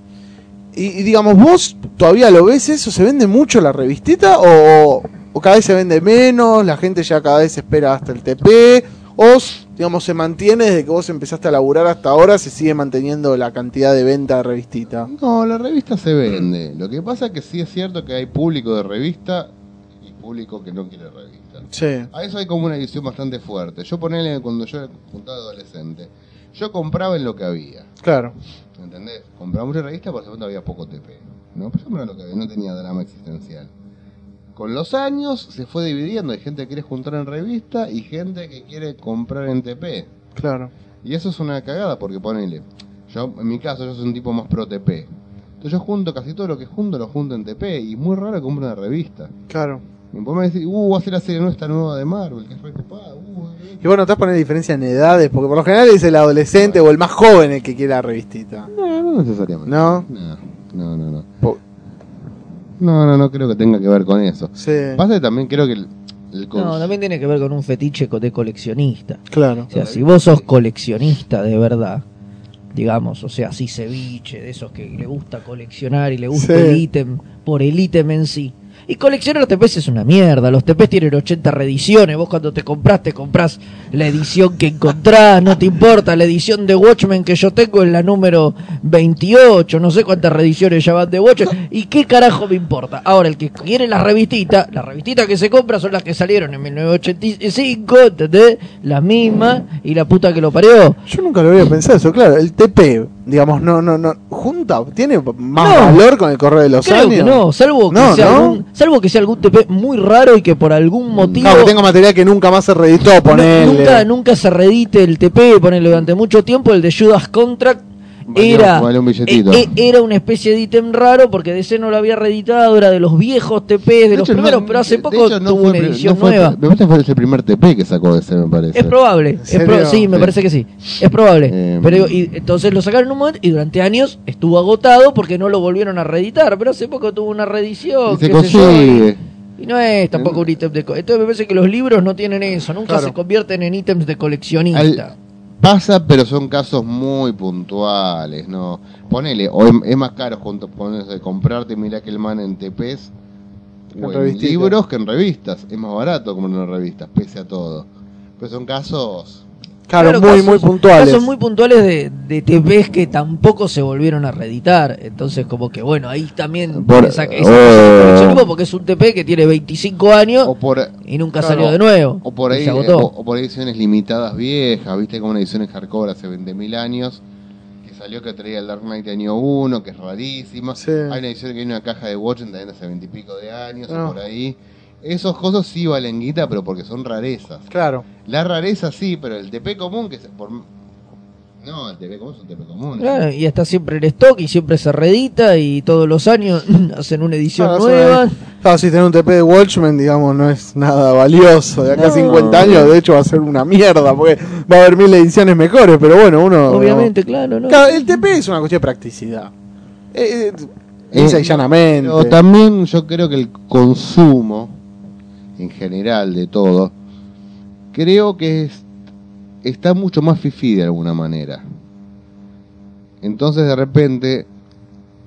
Y, y digamos, ¿vos todavía lo ves eso? ¿Se vende mucho la revistita? ¿O, o cada vez se vende menos? ¿La gente ya cada vez espera hasta el TP? ¿O, digamos, se mantiene desde que vos empezaste a laburar hasta ahora? ¿Se sigue manteniendo la cantidad de venta de revistita? No, la revista se vende. Lo que pasa es que sí es cierto que hay público de revista y público que no quiere revista. Sí. A eso hay como una edición bastante fuerte. Yo ponele cuando yo era juntado adolescente. Yo compraba en lo que había. Claro. ¿Entendés? Compraba mucha revista porque segunda había poco TP. ¿no? Pero yo compraba lo que había, no tenía drama existencial. Con los años se fue dividiendo. Hay gente que quiere juntar en revista y gente que quiere comprar en TP. Claro. Y eso es una cagada porque ponele. Yo, en mi caso, yo soy un tipo más pro TP. Entonces yo junto casi todo lo que junto lo junto en TP. Y muy raro que compro una revista. Claro. Y vos me decís, uh, va a ser la serie nuestra nueva de Marvel, que es re copada, uh, eh. Y bueno, te vas a poner diferencia en edades, porque por lo general es el adolescente o el más joven el que quiere la revistita. No, no necesariamente. ¿No? No, no, no. No, Po- no, no, no creo que tenga que ver con eso. Sí. Pasa que también creo que el, el No, también tiene que ver con un fetiche de coleccionista. Claro. O sea, si vos sos coleccionista de verdad, digamos, o sea, así ceviche, de esos que le gusta coleccionar y le gusta Sí. el ítem por el ítem en sí. Y coleccionar TPs es una mierda. Los TPs tienen 80 reediciones. Vos cuando te compras, te compras la edición que encontrás. No te importa. La edición de Watchmen que yo tengo es la número 28. No sé cuántas reediciones ya van de Watchmen. ¿Y qué carajo me importa? Ahora, el que quiere la revistita, las revistitas que se compra son las que salieron en 1985. ¿Entendés? Las mismas. Y la puta que lo parió. Yo nunca lo había pensado eso, claro. El TP, digamos, no, no, no. Junta, tiene más No. valor con el correo de los Creo años. que no, salvo que, No, sea ¿no? Algún, salvo que sea algún TP muy raro y que por algún motivo Claro, que tenga material que nunca más se reeditó, ponele. Nunca, nunca se reedite el TP, ponele durante mucho tiempo el de Judas Contract era, un e- e- era una especie de ítem raro porque DC no lo había reeditado, era de los viejos TP, de, los hecho, primeros, no- pero hace de poco hecho, no tuvo fue una edición no fue- nueva. Me parece que fue ese primer TP que sacó ese, me parece. Es probable, ¿En es pro- sí, me Sí. parece que sí, es probable. Eh, pero y, entonces lo sacaron en un momento y durante años estuvo agotado porque no lo volvieron a reeditar, pero hace poco tuvo una reedición. Y se consigue. Y no es tampoco un ítem de... co- Entonces me parece que los libros no tienen eso, nunca Claro. se convierten en ítems de coleccionista. Al- Pasa, pero son casos muy puntuales, ¿no? Ponele, o es, es más caro junto, ponerse, comprarte Miracle en TPs En o en libros que en revistas. Es más barato comprar en revistas, pese a todo. Pero son casos Claro, muy, muy puntuales. Casos muy puntuales de, de TPs que tampoco se volvieron a reeditar. Entonces, como que bueno, ahí también Por- esa, esa oh. cosa coleccionismo porque es un TP que tiene 25 años O por, y nunca claro, salió de nuevo. o por ahí, se o, agotó. o por ahí ediciones limitadas viejas, viste como una edición en hardcover hace 20.000 años, que salió que traía el Dark Knight de año 1, que es rarísima. Sí. Hay una edición que viene en una caja de Watchmen también hace 20 y pico de años, No. o por ahí. Esos cosas sí valen guita, pero porque son rarezas. Claro. La rareza sí, pero el TP común que se por No, el TP común es un TP común. Claro, y está siempre en stock y siempre se reedita y todos los años hacen una edición Claro, nueva. es- Claro, si tener un TP de Watchmen, digamos, no es nada valioso. De acá a No. 50 años, de hecho, va a ser una mierda, porque va a haber mil ediciones mejores, pero bueno, uno... Obviamente, claro, ¿no? Claro, el TP es una cuestión de practicidad. Eh, eh, Eh, llanamente. Pero también yo creo que el consumo, en general, de todo, creo que es- está mucho más fifí de alguna manera. Entonces, de repente,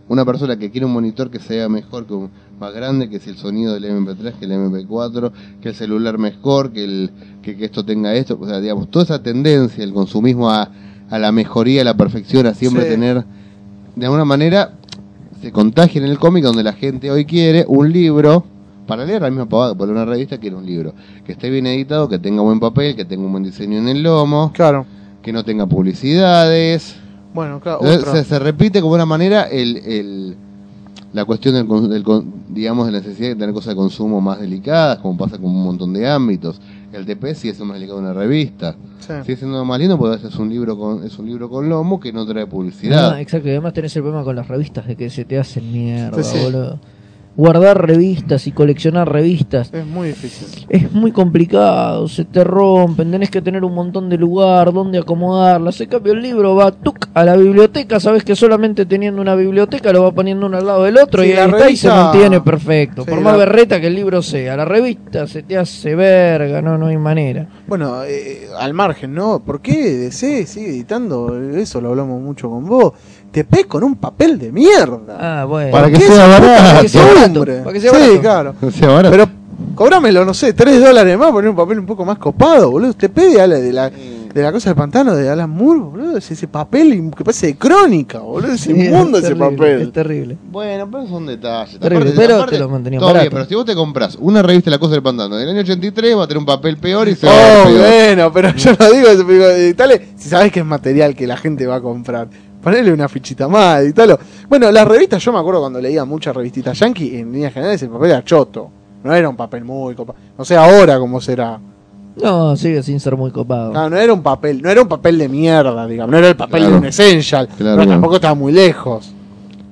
una persona que quiere un monitor que sea mejor, que un- más grande, que si el sonido del MP3, que el MP4, que el celular mejor, que, el, que, que esto tenga esto, o sea, digamos, toda esa tendencia, el consumismo a, a la mejoría, a la perfección, a siempre Sí. tener, de alguna manera, se contagia en el cómic donde la gente hoy quiere un libro para leer la misma pavada que por una revista quiere un libro que esté bien editado, que tenga buen papel, que tenga un buen diseño en el lomo, Claro. que no tenga publicidades. Bueno, claro, se, se repite como una manera el, el- la cuestión del, con- del con- digamos de la necesidad de tener cosas de consumo más delicadas, como pasa con un montón de ámbitos. El TP sigue siendo más delicado que una revista. Sí. Sigue siendo más lindo porque es un libro con es un libro con lomo que no trae publicidad. Ah, exacto, y además tenés el problema con las revistas de que se te hacen mierda, Sí, sí. boludo. Guardar revistas y coleccionar revistas Es muy difícil. es muy complicado, se te rompen, tenés que tener un montón de lugar donde acomodarlas. En cambio, el libro va tuc, a la biblioteca, sabes que solamente teniendo una biblioteca lo va poniendo uno al lado del otro Sí, y la ahí está y se mantiene perfecto. Sí, Por más la- berreta que el libro sea, la revista se te hace verga, no, no hay manera. Bueno, eh, al margen, ¿no? ¿Por qué DC sigue editando? Eso lo hablamos mucho con vos. TP con un papel de mierda. Ah, bueno. Para que ¿Qué sea barato. que sea barato, para que sea sí, barato. claro. O sea, ahora Pero cobrámelo, no sé, 3 dólares más, poner un papel un poco más copado, boludo. Usted pide a la- de la, de la cosa del pantano de Alan Moore, boludo. Es ese papel que parece de crónica, boludo. Es Sí, inmundo es ese terrible, papel. Es terrible. Bueno, pero son detalles. Terrible, pero te lo mantenían todo bien, barato. pero si vos te compras una revista de La Cosa del Pantano del año 83, va a tener un papel peor y se va a Oh, peor. bueno, pero yo no digo eso, digo, editale, si sabes que es material que la gente va a comprar. Ponele una fichita más, editalo. Bueno, las revistas, yo me acuerdo cuando leía muchas revistitas yankee, en líneas generales el papel era choto. No era un papel muy copado. No sé ahora cómo será. No, sigue sin ser muy copado. No, no era un papel, no era un papel de mierda, digamos, no era el papel Claro. de un Essential, Claro, pero no. tampoco estaba muy lejos.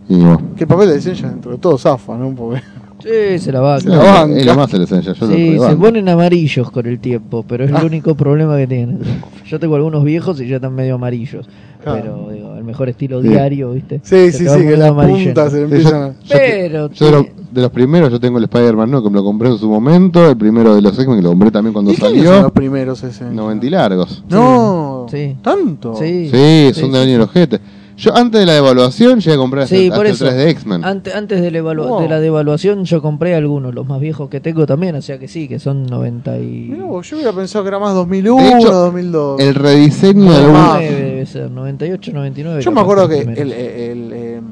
Y no. Que el papel de Essential dentro de todo zafa, ¿no? Porque- Sí, se la va. Se la banca. Es lo más el Essential, yo lo Sí, se ponen amarillos con el tiempo, pero es Ah. el único problema que tienen. Yo tengo algunos viejos y ya están medio amarillos. Claro. Pero, digo, mejor estilo Sí. diario, ¿viste? Sí, sí, sí, que las amarillento. puntas se empiezan a... yo- Pero, Yo de, los, de los primeros, yo tengo el Spider-Man, ¿no? Que me lo compré en su momento. El primero de los X-Men, que lo compré también cuando ¿Y años son salió. los primeros ese? 90 y largos. No, Sí. tanto. Sí. Sí, son de año el ojete. Yo antes de la devaluación llegué a comprar hasta, Sí, hasta por el eso. 3 de X-Men. Antes, antes de, la evalu- Wow. de la devaluación yo compré algunos, los más viejos que tengo también, o sea que sí, que son 90 y... Mirá yo hubiera pensado que era más 2001, De hecho, 2002. El rediseño de. 99 debe ser, 98, 99. Yo me acuerdo que el, el, em,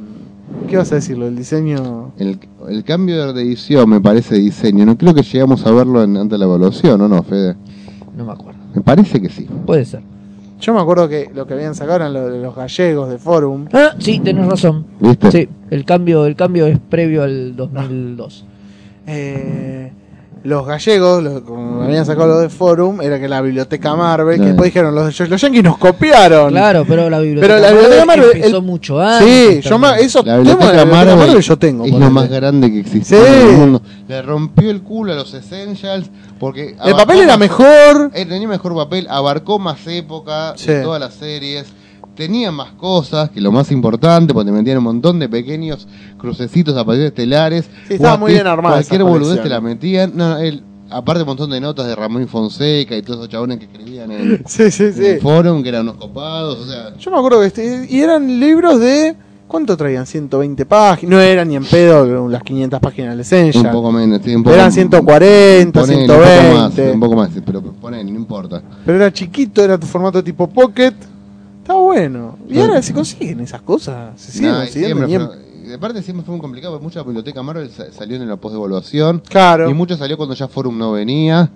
¿Qué vas a decirlo? El diseño... El, el cambio de edición me parece diseño. No creo que llegamos a verlo en- antes de la evaluación, ¿o no, Fede? No me acuerdo. Me parece que sí. Puede ser. Yo me acuerdo que lo que habían sacado eran lo de los gallegos de Forum. Ah, sí, tenés razón. ¿Viste? Sí, el cambio, el cambio es previo al 2002. Eh, los gallegos, lo- como habían sacado lo de Forum, era que la biblioteca Marvel, que después dijeron, los, los yankees nos copiaron. Claro, pero la biblioteca, Pero la biblioteca Marvel, empezó el- mucho antes. Sí, yo ma- eso La tengo biblioteca la biblioteca Marvel, yo tengo. es lo más grande que existe Sí. en el mundo. Le rompió el culo a los Essentials porque... El papel era más- mejor. Eh, tenía mejor papel, abarcó más época Sí. de todas las series. Tenía más cosas, que lo más importante, porque te metían un montón de pequeños crucecitos a partir de estelares. Sí, estaba muy bien armada Cualquier boludez te la metían. No, no, él, aparte un montón de notas de Ramón Fonseca y todos esos chabones que escribían en, Sí, sí, en sí. el forum, que eran unos copados. O sea, Yo me acuerdo que este, y eran libros de ¿Cuánto traían? 120 páginas. No eran ni en pedo las 500 páginas de Essential. Un poco menos, sí, un poco Eran 140, ponele, 120. Un poco más, un poco más, pero ponele, no importa. Pero era chiquito, era tu formato tipo Pocket. Estaba bueno. Y ahora se consiguen esas cosas. Se siguen Nah, y consiguiendo. siempre fue- de aparte siempre fue muy complicado, porque mucha biblioteca Marvel sa- salió en la post-evaluación. Claro. Y mucho salió cuando ya Forum no venía.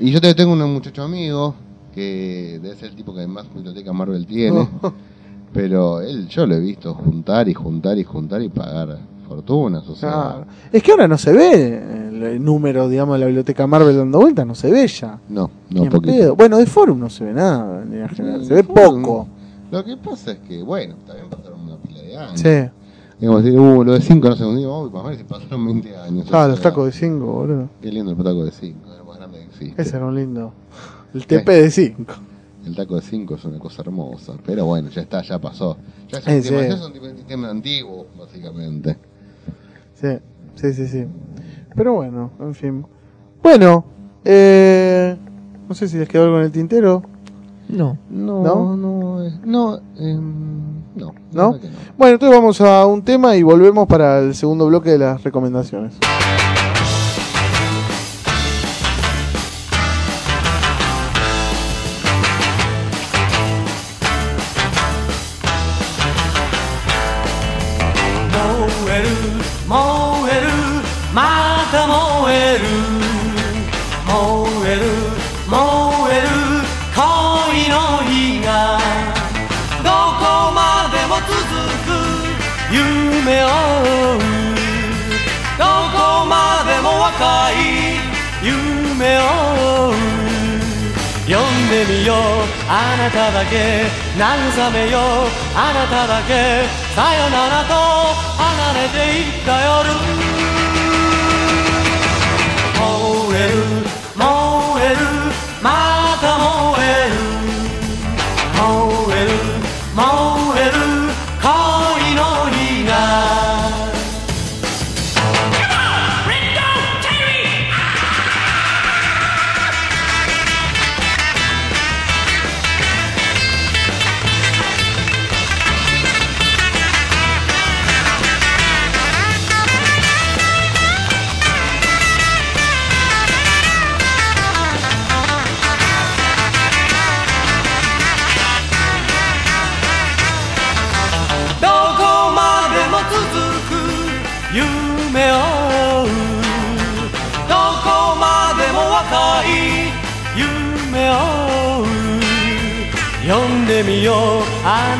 Y yo te- tengo un muchacho amigo, que debe ser el tipo que más biblioteca Marvel tiene. Pero él, yo lo he visto juntar y juntar y juntar y pagar fortunas. O sea, Claro. Es que ahora no se ve el, el número, digamos, de la biblioteca Marvel dando vueltas, no se ve ya. no, no, poquito. Bueno, de Forum no se ve nada, en generales, se ve Forum, poco. Lo que pasa es que, bueno, también pasaron una pila de años. Sí. Digamos, uh, lo de 5 no se hundió, uy, más o menos se pasaron 20 años. Ah, los tacos de 5, boludo. Qué lindo el taco de 5, es lo más grande que existe. Ese era un lindo. El TP de 5. El taco de 5 es una cosa hermosa, pero bueno, ya está, ya pasó. Ya es Eh, un, sistema, sí. ya es un sistema antiguo, básicamente. Sí, sí, sí, sí. Pero bueno, en fin. Bueno, eh, no sé si les quedó algo en el tintero. No. No, ¿No? no, eh, no, em, no, la ¿No? verdad que no. Bueno, entonces vamos a un tema y volvemos para el segundo bloque de las recomendaciones. みよう。あなただけ。慰めよう。あなただけ。さよならと。離れていった夜。燃える。燃える。また燃える。燃える。燃える。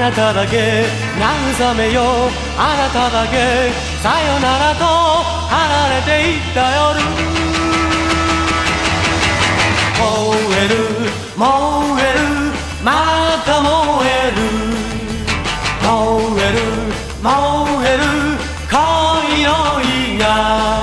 なただけ慰めよう。あなただけさよならと離れていった夜。燃える燃えるまた燃える。燃える燃える恋の火が。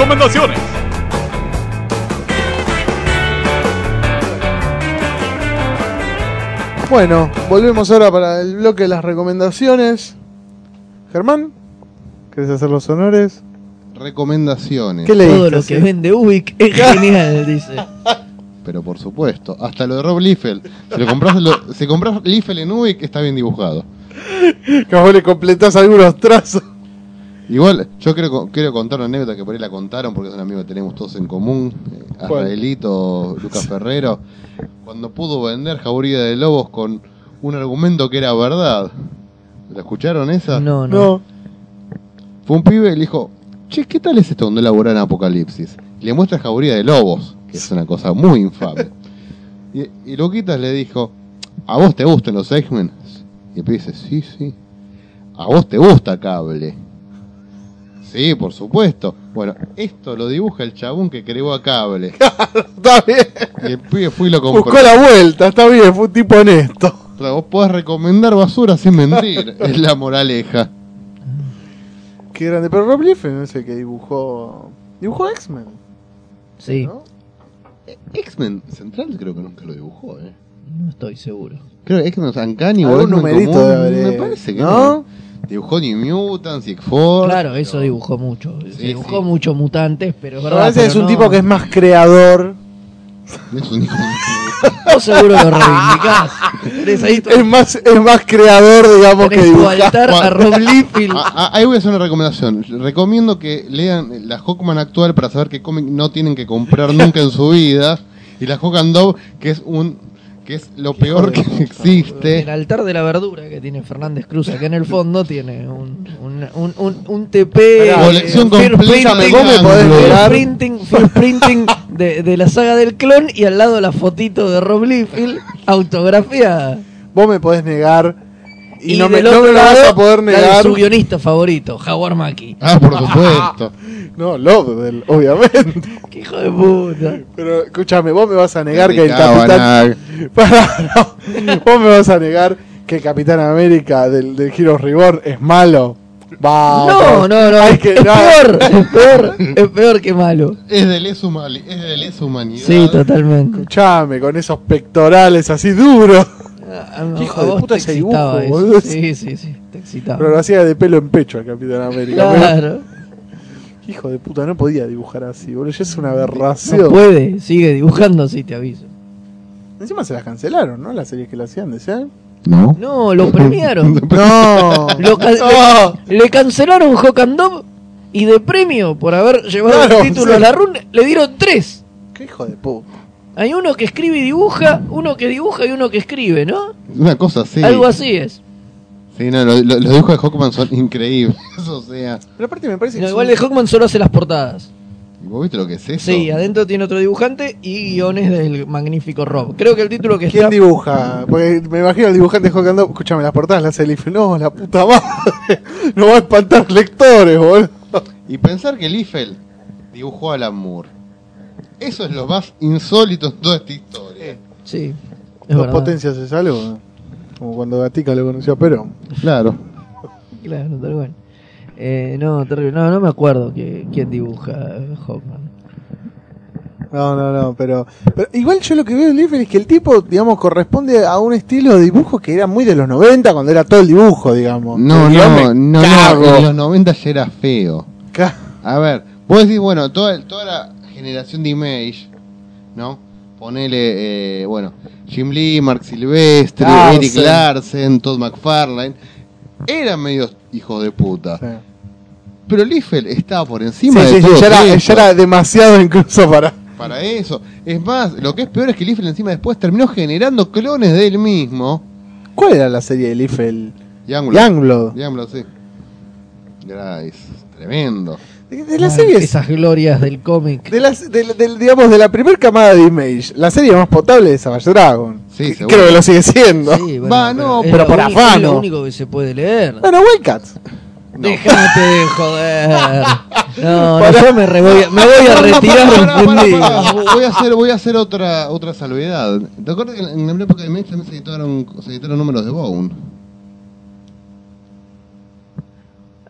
Recomendaciones. Bueno, volvemos ahora para el bloque de las recomendaciones. Germán, ¿querés hacer los honores? Recomendaciones. ¿Qué leíste? Todo lo que vende Ubik es genial, dice. Pero por supuesto, hasta lo de Rob Liefeld. Si, lo compras, lo- si compras Liefeld en Ubik, está bien dibujado. Vos le completás algunos trazos. Igual, yo quiero, quiero contar una anécdota que por ahí la contaron porque es un amigo que tenemos todos en común, eh, ¿Cuál? Azraelito, Lucas Ferrero, cuando pudo vender Jauría de Lobos con un argumento que era verdad. ¿La escucharon esa? No, no. No. Fue un pibe y le dijo, che, ¿qué tal es esto donde laburar en Apocalipsis? Y le muestra Jauría de Lobos, que es una cosa muy infame. y, y Luquitas le dijo, ¿a vos te gustan los X-Men? Y el pibe dice, sí, sí. ¿A vos te gusta cable? Sí, por supuesto. Bueno, esto lo dibuja el chabón que creó a cable. Está bien. Y el pibe fue y lo compró. Buscó la vuelta, está bien, fue un tipo honesto. Claro, vos podés recomendar basura sin mentir, es la moraleja. Qué grande. Pero Rob Liefeld no es el que dibujó. Dibujó X-Men. Sí. ¿no? X-Men Central creo que nunca lo dibujó, ¿eh? no estoy seguro. Creo que es que no Uncanny Algún X-Men numerito común, haber, Me parece que ¿no? no. Dibujó New Mutants, X-Force. Claro, eso pero- dibujó mucho. Sí, dibujó sí. mucho mutantes, pero es verdad. es un no- tipo que es más creador. Es un hijo de- Vos seguro lo reivindicás. Es más, es más creador, digamos, que dibujar. a Rob Liefeld. Ah, ah, ahí voy a hacer una recomendación. Recomiendo que lean la Hawkman actual para saber qué cómic no tienen que comprar nunca en su vida. Y la Hawk and Dove, que es un que es lo peor que El existe. altar de la verdura que tiene Fernández Cruz acá en el fondo tiene un, un, un, un, un TP. Pará, colección completa printing, vos me podés Fear negar- printing, Fear printing de, de la saga del clon y al lado la fotito de Rob Liefeld autografiada. Vos me podés negar. Y, no, me, no lo vas a poder negar. su guionista favorito, Howard Mackie. Ah, por supuesto. No, Lobdell, obviamente. ¡Qué hijo de puta! Pero escúchame, vos me vas a negar que el Capitán. No. Vos me vas a negar que el Capitán América del, del Giro Reborn es malo. Va, No, no, no, Hay es, que, es no. peor, es peor, es peor que malo. Es de lesa humanidad. Sí, totalmente. Escuchame, con esos pectorales así duros. A- a- Hijo a de puta ese dibujo, eso. boludo. Sí, sí, sí, te excitaba. Pero lo hacía de pelo en pecho al Capitán América. Claro. Hijo de puta, no podía dibujar así, boludo. Ya es una aberración. No puede, sigue dibujando así, te aviso. Encima se las cancelaron, ¿no? Las series que le hacían, decían. No. No, lo premiaron. No. Lo ca- No. le, le cancelaron Hawk and Dove y de premio por haber llevado Claro, el título sí. a la run le dieron tres. Qué hijo de puta. Hay uno que escribe y dibuja, uno que dibuja y uno que escribe, ¿no? Una cosa así. Algo así es. Sí, no, lo- lo- los dibujos de Hawkman son increíbles. o sea, Pero aparte me parece No, que. igual de Hawkman solo hace las portadas. ¿y ¿vos viste lo que es eso? Sí, adentro tiene otro dibujante y guiones del magnífico Rob. Creo que el título que ¿Quién está... dibuja? Porque me imagino al dibujante Hawkeye. Escúchame, las portadas las hace el IFE. No, la puta madre. No va a espantar lectores, boludo. Y pensar que Liefeld dibujó a Alan Moore. Eso es lo más insólito en toda esta historia. Sí, es Dos verdad. potencias es algo. Como cuando Gatica lo conoció a Perón. Claro. Claro, tal cual. Eh, no, terrible. No, no me acuerdo que, quién dibuja eh, Hawkman. No, no, no, pero, pero igual yo lo que veo de Liefeld es que el tipo, digamos, corresponde a un estilo de dibujo que era muy de los 90 cuando era todo el dibujo, digamos. No, no, no, cago. no. En los 90 ya era feo. Ca- A ver, vos decís, bueno, toda, toda la generación de Image, ¿no? Ponele, eh, bueno, Jim Lee, Mark Silvestre, Larsen. Eric Larsen, Todd McFarlane. Eran medios hijos de puta. Sí. Pero Liefeld estaba por Sí, encima de sí, sí, todo ya, era, eso. ya era demasiado incluso para. Para eso. Es más, lo que es peor es que Liefeld encima después terminó generando clones de él mismo. ¿Cuál era la serie de Liefeld? Youngblood. Youngblood. Youngblood, sí. Es tremendo. De, de la Ah, serie Esas glorias del cómic. de las, de- del- digamos, de la primera camada de Image, la serie más potable es Savage Dragon. Sí, Que-. Creo que lo sigue siendo. Sí, bueno, Va, no, pero lo por único- afano. Es lo único que se puede leer. Bueno, Wildcats. Déjate de joder. No, no, yo me, re- voy a, me voy a retirar pará, pará. Voy a hacer, voy a hacer otra, otra salvedad. ¿Te acuerdas que en la época de Image también se editaron, se editaron números de Bone?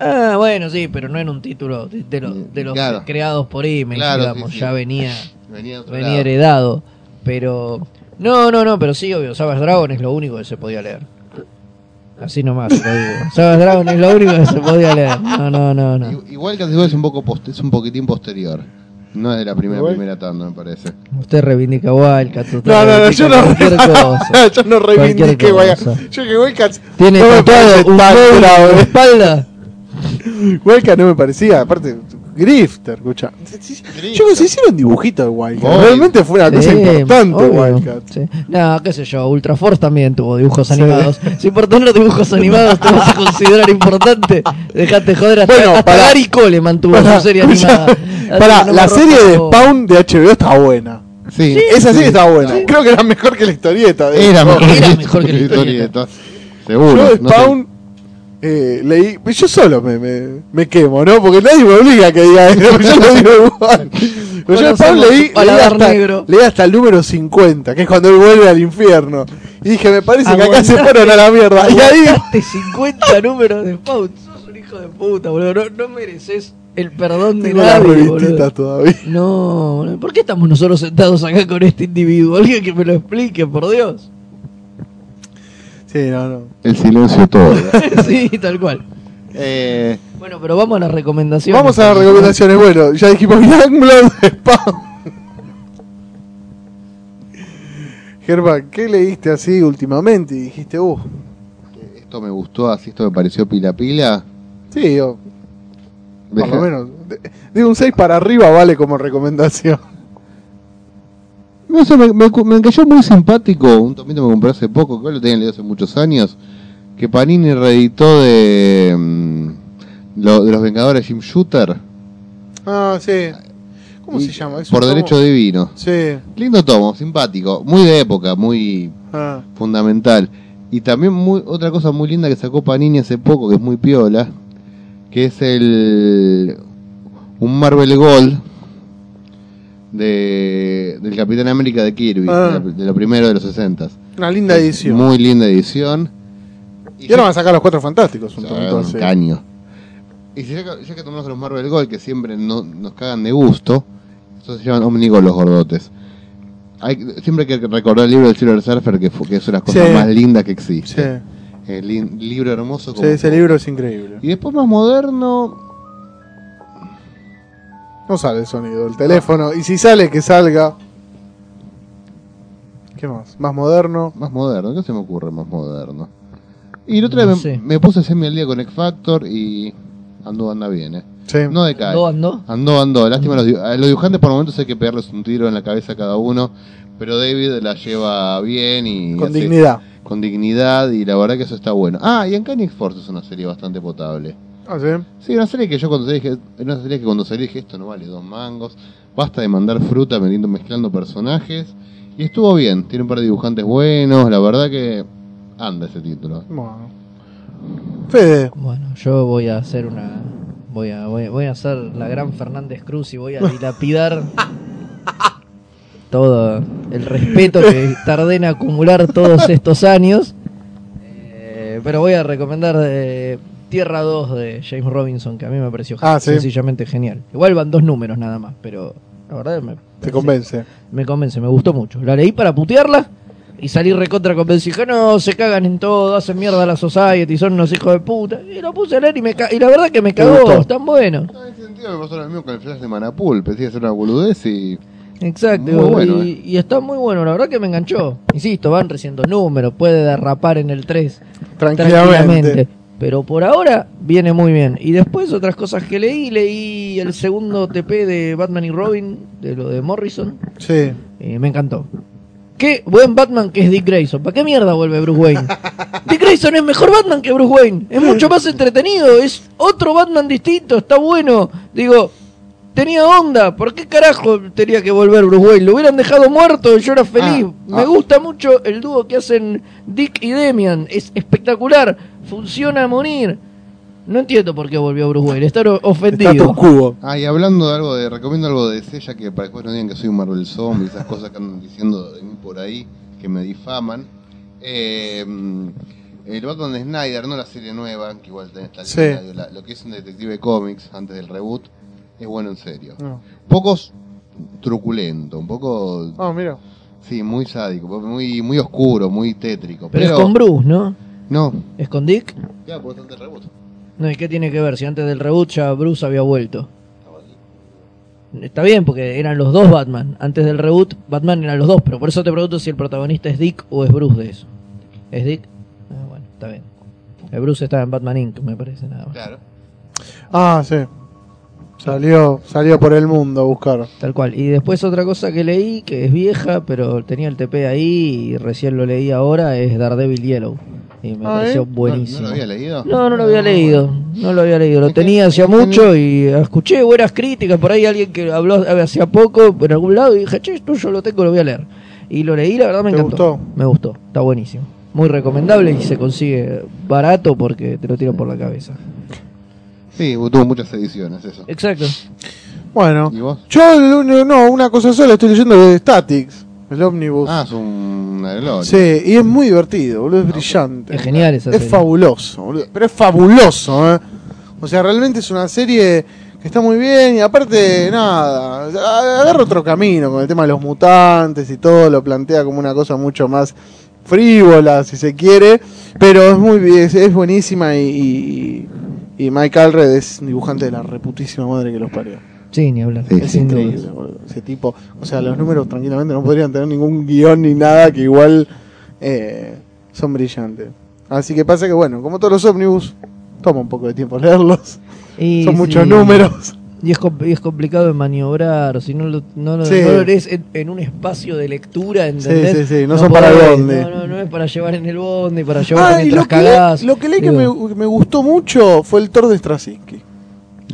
Ah, bueno, sí, pero no en un título de, de los- de los Claro. creados por Image, Claro, digamos, sí, sí. ya venía, Venía de otro venía lado. heredado. Pero, no, no, no, pero sí, obvio, Savage Dragon es lo único que se podía leer. Así nomás, lo digo. Savage Dragon es lo único que se podía leer. No, no, no, no. Igual que es un poco post- es un poquitín posterior. No es de la primera Igual. primera tanda, me parece. Usted reivindica Wildcats. usted No, no, no, yo no, cosa. yo no reivindiqué Wildcats. Yo que Wildcats Tiene no parece un grave. espalda. Wildcats no me parecía, aparte, Grifter, escucha. Yo que se hicieron dibujitos de Wildcats. Voy. Realmente fue una cosa Sí, importante obvio, Wildcats. sí. No, qué sé yo, Ultra Force también tuvo dibujos animados. Si por tener dibujos animados te vas a considerar importante, dejate joder hasta, Bueno, hasta pará. Gary Cole mantuvo Pará, su serie escucha, animada. Así pará, que no la me serie de. Spawn de HBO está buena. Sí, Esa serie sí. está buena. Creo que era mejor que la historieta. de Era mejor, Era que- mejor que la historieta. Seguro. Yo de no sé. Spawn eh, leí. Yo solo me, me, me quemo, ¿no? Porque nadie me obliga a que diga eso. Yo lo digo igual. Pero yo Conocemos leí, leí, hasta, negro. leí hasta el número 50, que es cuando él vuelve al infierno. Y dije, me parece que acá se fueron a la mierda. Y ahí. aguantaste 50 números de Spawn. Sos un hijo de puta, boludo. No, no mereces el perdón de Tengo nadie, boludo. todavía. No. ¿por qué estamos nosotros sentados acá con este individuo? Alguien que me lo explique, por Dios. Sí, no, no. El silencio todo. sí, tal cual. eh, Bueno, pero vamos a las recomendaciones. Vamos a las recomendaciones. Bueno, ya dijimos Youngblood, Spawn. Germán, ¿qué leíste así últimamente? Y dijiste, uh, esto me gustó, así esto me pareció pila pila. sí, yo, por lo menos. De, de un 6 para arriba vale como recomendación. No sé, me, me, me cayó muy simpático. Un tomito me compré hace poco, que lo tenía leído hace muchos años. Que Panini reeditó de. mm, lo- de los Vengadores Jim Shooter. Ah, sí. ¿Cómo Y se llama? Es Por derecho tomo- divino. Sí. Lindo tomo, simpático. Muy de época, muy Ah, fundamental. Y también muy, otra cosa muy linda que sacó Panini hace poco, que es muy piola, que es el un Marvel Gold de, del Capitán América de Kirby, Ah. de, la- de lo primero de los 60 una linda edición. Muy linda edición. Y ahora van a sacar los cuatro fantásticos. Un tomito un así. caño. Y si ya, que- ya que tomamos los Marvel Gold, que siempre no- nos cagan de gusto, estos se llaman Omnigol los gordotes. Hay, siempre hay que recordar el libro del Silver Surfer, que, fue- que es una de las cosas Sí. más lindas que Sí, existe. El lin- libro hermoso. sí, como ese poco. libro es increíble. Y después más moderno, No sale el sonido del teléfono. Y si sale, que salga. ¿Qué más? Más moderno. más moderno, ¿qué se me ocurre más moderno? Y el otro día No me, puse semi al día con X Factor y andó, anda bien, ¿eh? Sí. No decae. ¿Andó, andó? Andó, andó. Lástima, los, a los dibujantes por momentos hay que pegarles un tiro en la cabeza a cada uno. Pero David la lleva bien y. Con hace- dignidad. Con dignidad y la verdad que eso está bueno. Ah, y Uncanny Force es una serie bastante potable. Ah, sí. Sí, una serie que yo cuando salí dije, una serie que cuando salí dije esto no vale dos mangos. Basta de mandar fruta metiendo, mezclando personajes. Y estuvo bien, tiene un par de dibujantes buenos, la verdad que anda ese título. Bueno. Fede. Bueno, yo voy a hacer una. Voy a, voy, a- voy a hacer la gran Fernández Cruz y voy a dilapidar todo el respeto que tardé en acumular todos estos años. Eh, pero voy a recomendar eh, Tierra 2 de James Robinson, que a mí me pareció Ah, sí. sencillamente genial. Igual van dos números nada más, pero la verdad me, Te convence. me convence, me gustó mucho. La leí para putearla y salí recontra convencido. No, se cagan en todo, hacen mierda a la society, son unos hijos de puta. Y lo puse a leer y, me ca- y la verdad que me ¿Te cagó, están buenos. En ese sentido me pasó lo mismo con el flash de Manapul, pensé que hacer una boludez y... Exacto, Muy bueno, y, eh. y está muy bueno, la verdad que me enganchó. Insisto, van recién dos números, puede derrapar en el 3 Tranquilamente. Pero por ahora viene muy bien. Y después otras cosas que leí, leí el segundo TP de Batman y Robin, de lo de Morrison. Sí. Y me encantó. Qué buen Batman que es Dick Grayson. ¿Para qué mierda vuelve Bruce Wayne? Dick Grayson es mejor Batman que Bruce Wayne. Es mucho más entretenido. Es otro Batman distinto. Está bueno. Digo, tenía onda. ¿Por qué carajo tenía que volver Bruce Wayne? Lo hubieran dejado muerto y yo era feliz. Ah, Me ah. gusta mucho el dúo que hacen Dick y Demian. Es espectacular. Funciona a morir. No entiendo por qué volvió Bruce Wayne. Estar Está ofendido. cubo. Ah, y hablando de algo de, recomiendo algo de Sella que para después no digan que soy un Marvel Zombie, esas cosas que andan diciendo de mí por ahí, que me difaman. Eh, el Batman de Snyder, no la serie nueva, que igual tenés esta Sí. la- lo que es un detective cómics antes del reboot, es bueno en serio. No. Poco truculento, un poco, Ah, mira. sí, muy sádico, muy, muy oscuro, muy tétrico. Pero Pero, es con Bruce, ¿no? No, ¿Es con Dick? ya, por tanto el reboot. No, ¿y qué tiene que ver? Si antes del reboot ya Bruce había vuelto. Está bien, porque eran los dos Batman. Antes del reboot, Batman eran los dos. Pero por eso te pregunto si el protagonista es Dick o es Bruce de eso. ¿Es Dick? Ah, bueno, está bien. El Bruce estaba en Batman Inc., me parece nada más. Claro. Ah, sí. Salió, salió por el mundo a buscar. Tal cual. Y después otra cosa que leí, que es vieja, pero tenía el TP ahí y recién lo leí ahora, es Daredevil Yellow. Y me pareció buenísimo. ¿No, no lo había leído? No, no lo había leído. No lo había leído. Lo tenía hacía mucho y escuché buenas críticas. Por ahí alguien que habló hacía poco en algún lado y dije, che, esto yo lo tengo, lo voy a leer. Y lo leí, la verdad me ¿Te encantó. gustó? Me gustó. Está buenísimo. Muy recomendable y se consigue barato porque te lo tiran por la cabeza. Sí, tuvo muchas ediciones eso. Exacto. Bueno. ¿Y vos? Yo, no, una cosa sola estoy leyendo de Statics, el ómnibus. Ah, es gloria. Sí, y es muy divertido, boludo, es brillante. Es genial esa Es serie. fabuloso, boludo. Pero es fabuloso, ¿eh? O sea, realmente es una serie que está muy bien y aparte, nada, agarra otro camino con el tema de los mutantes y todo, lo plantea como una cosa mucho más frívola, si se quiere, pero es muy bien, es, es buenísima y, y, y Mike Alred es dibujante de la reputísima madre que los parió. Sí, ni hablar. Sí, Es increíble, ese tipo. O sea, los números tranquilamente no podrían tener ningún guion ni nada que igual eh, son brillantes. Así que pasa que, bueno, como todos los ómnibus, toma un poco de tiempo leerlos. Y son sí, muchos números. Y es, y es complicado de maniobrar, si no lo, no lo, Sí. no lo lees en, en un espacio de lectura, ¿entendés? Sí, sí, sí, no son para el. No, no, no es para llevar en el bondi, para llevar Ah, mientras lo que, le- cagás. lo que leí que me, me gustó mucho fue el Thor de Straczynski.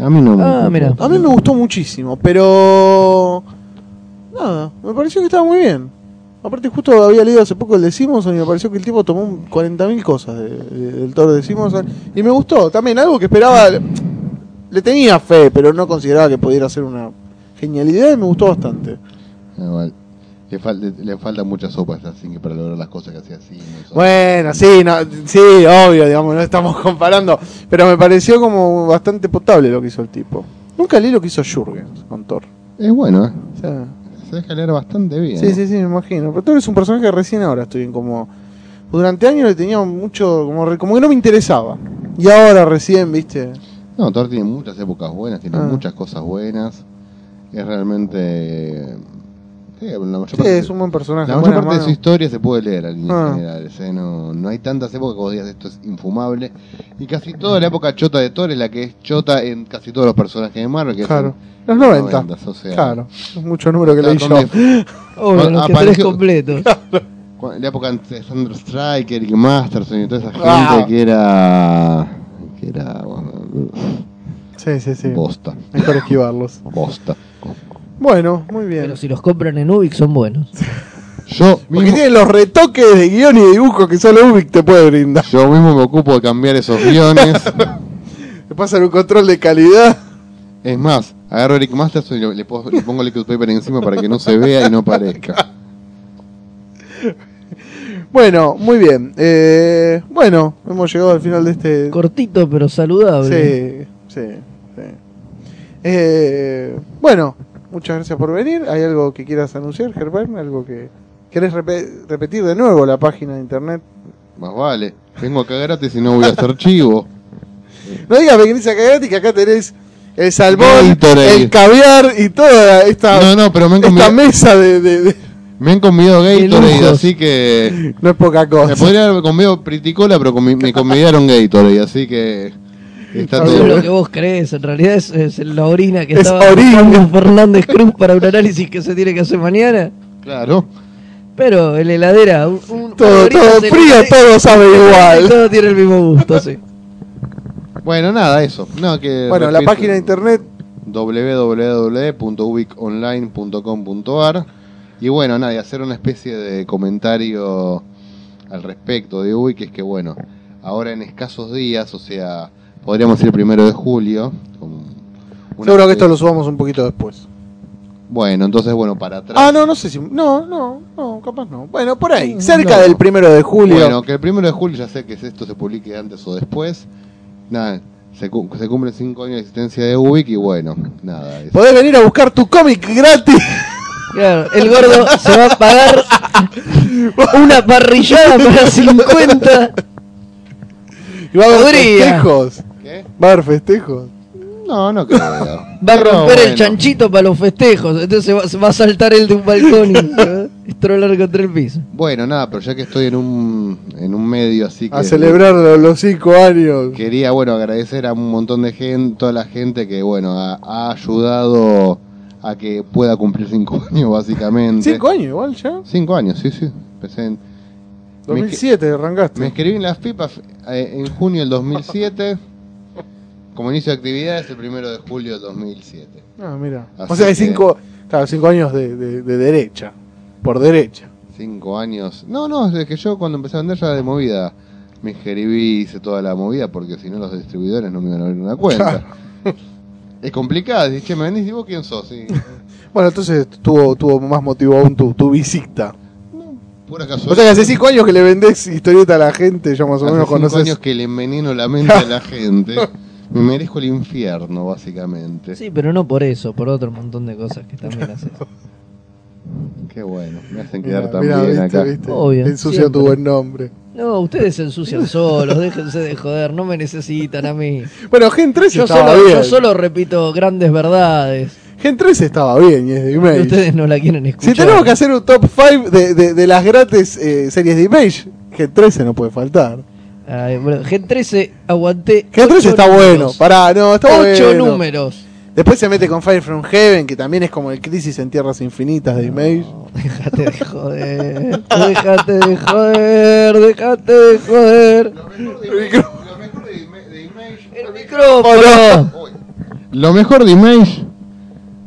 A mí no me Ah, mira. A mí me gustó muchísimo, pero. Nada, me pareció que estaba muy bien. Aparte, justo había leído hace poco el de Simonson y me pareció que el tipo tomó un 40.000 cosas de- de- del Thor de Simonson. Y me gustó también, algo que esperaba. Le tenía fe, pero no consideraba que pudiera ser una genialidad y me gustó bastante. Igual, le, falta, le falta mucha sopa a Straczynski para lograr las cosas que hacía así. Bueno, sí, no, sí, obvio, digamos, no estamos comparando. Pero me pareció como bastante potable lo que hizo el tipo. Nunca leí lo que hizo Jurgens con Thor. Es bueno, ¿eh? O sea, Se deja leer bastante bien. Sí, sí, sí, me imagino. Pero Thor es un personaje que recién ahora estoy en como. Durante años le tenía mucho. Como, re- como que no me interesaba. Y ahora recién, viste. No, Thor tiene muchas épocas buenas, tiene Ah. muchas cosas buenas. Es realmente. Sí, la mayor Sí, parte, es un buen personaje. la mayor parte de su historia se puede leer en Ah. general. ¿sí? No, no hay tantas épocas vos digas esto es infumable. Y casi toda la época chota de Thor es la que es chota en casi todos los personajes de Marvel. Que Claro. Los 90. 90s, o sea, Claro. Es mucho número que Claro, leí yo. Obvio, los apareció- completos. la época de Thunder Striker y Masterson y toda esa gente Ah. que era. que era. bueno, Sí, sí, sí. bosta. Mejor esquivarlos. Bosta. Bueno, muy bien. Pero si los compran en Ubik son buenos. Yo Porque mismo, tienen los retoques de guion y dibujo que solo Ubik te puede brindar. yo mismo me ocupo de cambiar esos guiones. Te pasan un control de calidad. Es más, agarro Eric Masterson y le, le pongo, le pongo liquid paper encima para que no se vea y no parezca. Bueno, muy bien. Eh, bueno, hemos llegado al final de este. Cortito pero saludable. Sí, sí, sí. Eh, bueno, muchas gracias por venir. ¿Hay algo que quieras anunciar, Gerben? ¿Algo que querés repe- repetir de nuevo la página de internet? Más vale. Vengo acá gratis y no voy a hacer chivo. No digas que venís acá gratis, que acá tenés el salmón, Gatorade. el caviar y toda esta, No, no, pero me esta mesa de, de- de- me han convidado Gatorade, así que... No es poca cosa. Me podría haber convidado Priticola, pero me convidaron Gatorade, así que... Está Está Eso es todo... lo que vos crees, en realidad es, es la orina que Es estaba orina. Fernández Cruz para un análisis que se tiene que hacer mañana. Claro. Pero en la heladera, un, un- todo, todo frío, le- todo sabe igual. Todo tiene el mismo gusto, sí. Bueno, nada, eso. No, que Bueno, la página de internet www.ubiconline.com.ar y bueno, nada, y hacer una especie de comentario al respecto de Ubic, que es que bueno, ahora en escasos días, o sea, podríamos ir el primero de julio. con una Seguro que esto lo subamos un poquito después. Bueno, entonces bueno, para atrás. Ah, no, no sé si. No, no, no, capaz no. Bueno, por ahí, cerca No. del primero de julio. Bueno, que el primero de julio ya sé que esto se publique antes o después. Nada, se, cu- se cumplen cinco años de existencia de Ubic y bueno, nada. es- Podés venir a buscar tu cómic gratis. Claro, el gordo se va a pagar una parrillada para 50. Y va a haber. ¿Qué? Va a haber festejos. No, no creo. Va a romper el bueno. chanchito para los festejos. Entonces va, va a saltar él de un balcón y estrolar contra el piso. Bueno, nada, pero ya que estoy en un, en un medio así que... A celebrar los, los cinco años. Quería, bueno, agradecer a un montón de gente, toda la gente que, bueno, ha, ha ayudado a que pueda cumplir cinco años, básicamente. Cinco años igual ya. Cinco años, sí, sí. Empecé en- me, escri- 2007 arrancaste. me escribí en las FIPAS eh, en junio del 2007. Como inicio de actividades, el primero de julio del 2007. Ah, mira. Así O sea, hay cinco, claro, cinco años de, de- de derecha. Por derecha. Cinco años. No, no, es que yo cuando empecé a vender ya de movida me inscribí, hice toda la movida porque si no los distribuidores no me iban a abrir una cuenta. Es complicado, che, me vendís y vos quién sos. Bueno, entonces tuvo, tuvo más motivo aún tu, tu visita. Pura O sea que casualidad. hace cinco años que le vendés historieta a la gente, ya más o Hace menos cinco conoces. años que le enveneno la mente a la gente. Me merezco el infierno, básicamente. Sí, pero no por eso, por otro montón de cosas que también haces. Qué bueno, me hacen quedar tan mirá, bien viste, acá. viste. Obvio, Ensucia siempre. tu buen nombre. No, ustedes se ensucian solos, déjense de joder, no me necesitan a mí. Bueno, Gen 3 Yo estaba solo, bien. yo solo repito grandes verdades. Gen 3 estaba bien y es de Image. ustedes no la quieren escuchar. Si tenemos que hacer un top 5 de, de, de las gratis eh, series de Image, Gen 13 no puede faltar. Ay, bueno, Gen 13 aguanté. Gen 13 ocho está números. bueno. Pará, no, está Ocho bueno. números. Después se mete con Fire from Heaven, que también es como el Crisis en Tierras Infinitas de Image. No, déjate de joder. Déjate de joder. Déjate de joder. El micrófono. Lo mejor de Image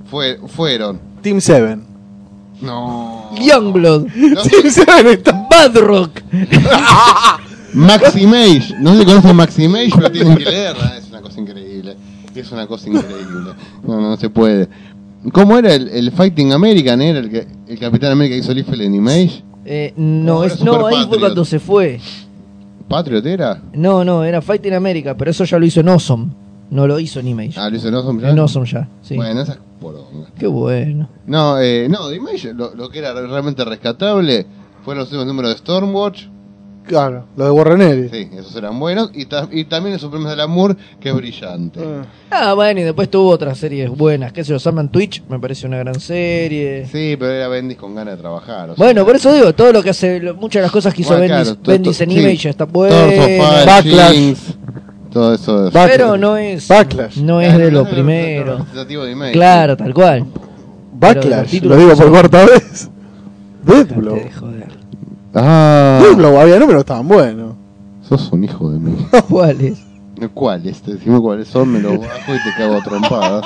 fue, fueron. Team 7. No. Youngblood. Team 7 está. Bad Rock. Maximage. No se conoce Maximage, pero tienen que leerla. Es una cosa increíble. Es una cosa increíble. No, no, se puede. ¿Cómo era el, el Fighting American? ¿Era el, que, el Capitán América hizo Liefeld en Image? Eh, no, es, no, ahí fue cuando se fue. ¿Patriot era? No, no, era Fighting America, pero eso ya lo hizo en Awesome. No lo hizo en Image. Ah, lo hizo en Awesome ya. en Awesome ya, sí. Bueno, esa es poronga. Qué bueno. No, eh, no, de Image lo, lo que era realmente rescatable fueron los últimos números de Stormwatch. Claro, lo de Warren Ellis. Sí, esos eran buenos. Y, ta- y también el Supremos del Amor, que es brillante. Ah. Ah, bueno, y después tuvo otras series buenas. ¿Qué se lo llaman Twitch? Me parece una gran serie. Sí, pero era Bendis con ganas de trabajar. o sea. Bueno, por eso digo, todo lo que hace, lo- muchas de las cosas que hizo Bueno, Bendis, claro, Bendis en sí. Image está Doors of buena. Fire, Backlash. Jinx, todo eso. Backlash. Pero no es, Backlash. no es Claro, de lo primero. representativo de Image. Claro, tal cual. Backlash, los lo digo por cuarta vez. Deathblow. Ah, Deathblow había números tan buenos. sos un hijo de mí. ¿Cuál es? ¿Cuáles? Decime cuáles son, me los bajo y te cago a trompadas.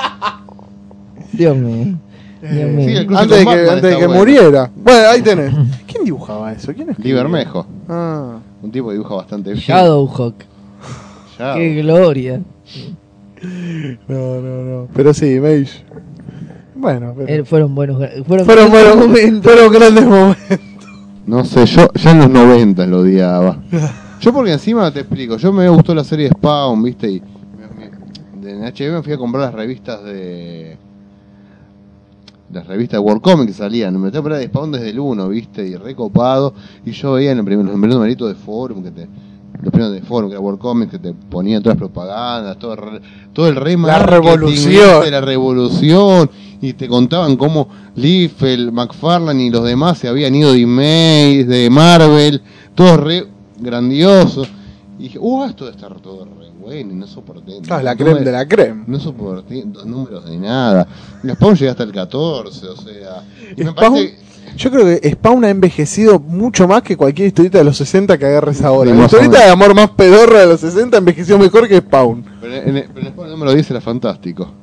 Dios mío. Dios mío. sí, el cruce Antes de que, antes de que bueno. muriera. Bueno, ahí tenés. ¿Quién dibujaba eso? ¿Quién escribía? Libermejo, Ah. un tipo que dibuja bastante bien. Shadowhawk. Qué gloria. No, no, no. Pero sí, Image. Bueno, pero... Eh, fueron buenos. Fueron, buenos, momentos. fueron grandes momentos. No sé, yo ya en los 90 lo odiaba. Yo porque encima te explico, yo me gustó la serie Spawn, viste, y en HBO me fui a comprar las revistas de las revistas de World Comics que salían, me metí a de Spawn desde el 1, viste, y recopado, y yo veía en el primer, los primeros numeritos de Forum que te los primeros de Forum, que era World Comics, que te ponían todas las propagandas, todo, todo el re marketing, revolución. la revolución, y te contaban cómo Liefeld, McFarlane y los demás se habían ido de Image, de Marvel, todos re grandiosos. Y dije, uh, esto debe estar todo re bueno, y no soporté. Ah, la creme me- de la creme. No soporté dos números de nada. Y Spawn llega hasta el 14, o sea. y me Spawn- parece- Yo creo que Spawn ha envejecido mucho más que cualquier historieta de los 60 que agarres ahora. La historieta de amor más pedorra de los 60 envejeció mejor que Spawn. Pero en, pero en Spawn el número 10 era fantástico.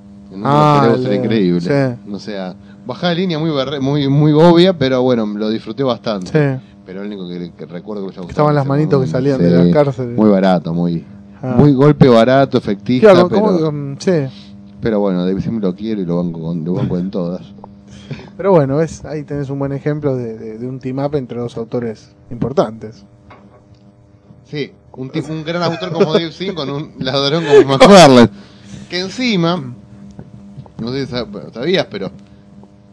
Número Ah, increíble. sí. O sea, bajaba de línea muy, muy muy obvia, pero bueno, lo disfruté bastante. Sí. Pero el único que, que recuerdo que me Estaban las manitos que salían de las cárceles. Muy barato, muy Ah. muy golpe barato, efectista, Claro, pero, ¿cómo- cómo- sí. pero bueno, siempre lo quiero y lo banco, lo banco en todas. Pero bueno, ves, ahí tenés un buen ejemplo de, de- de un team up entre dos autores importantes. Sí, un, un gran autor como Dave Sim con un ladrón como McFarlane. Que encima, no sé si sab- sabías, pero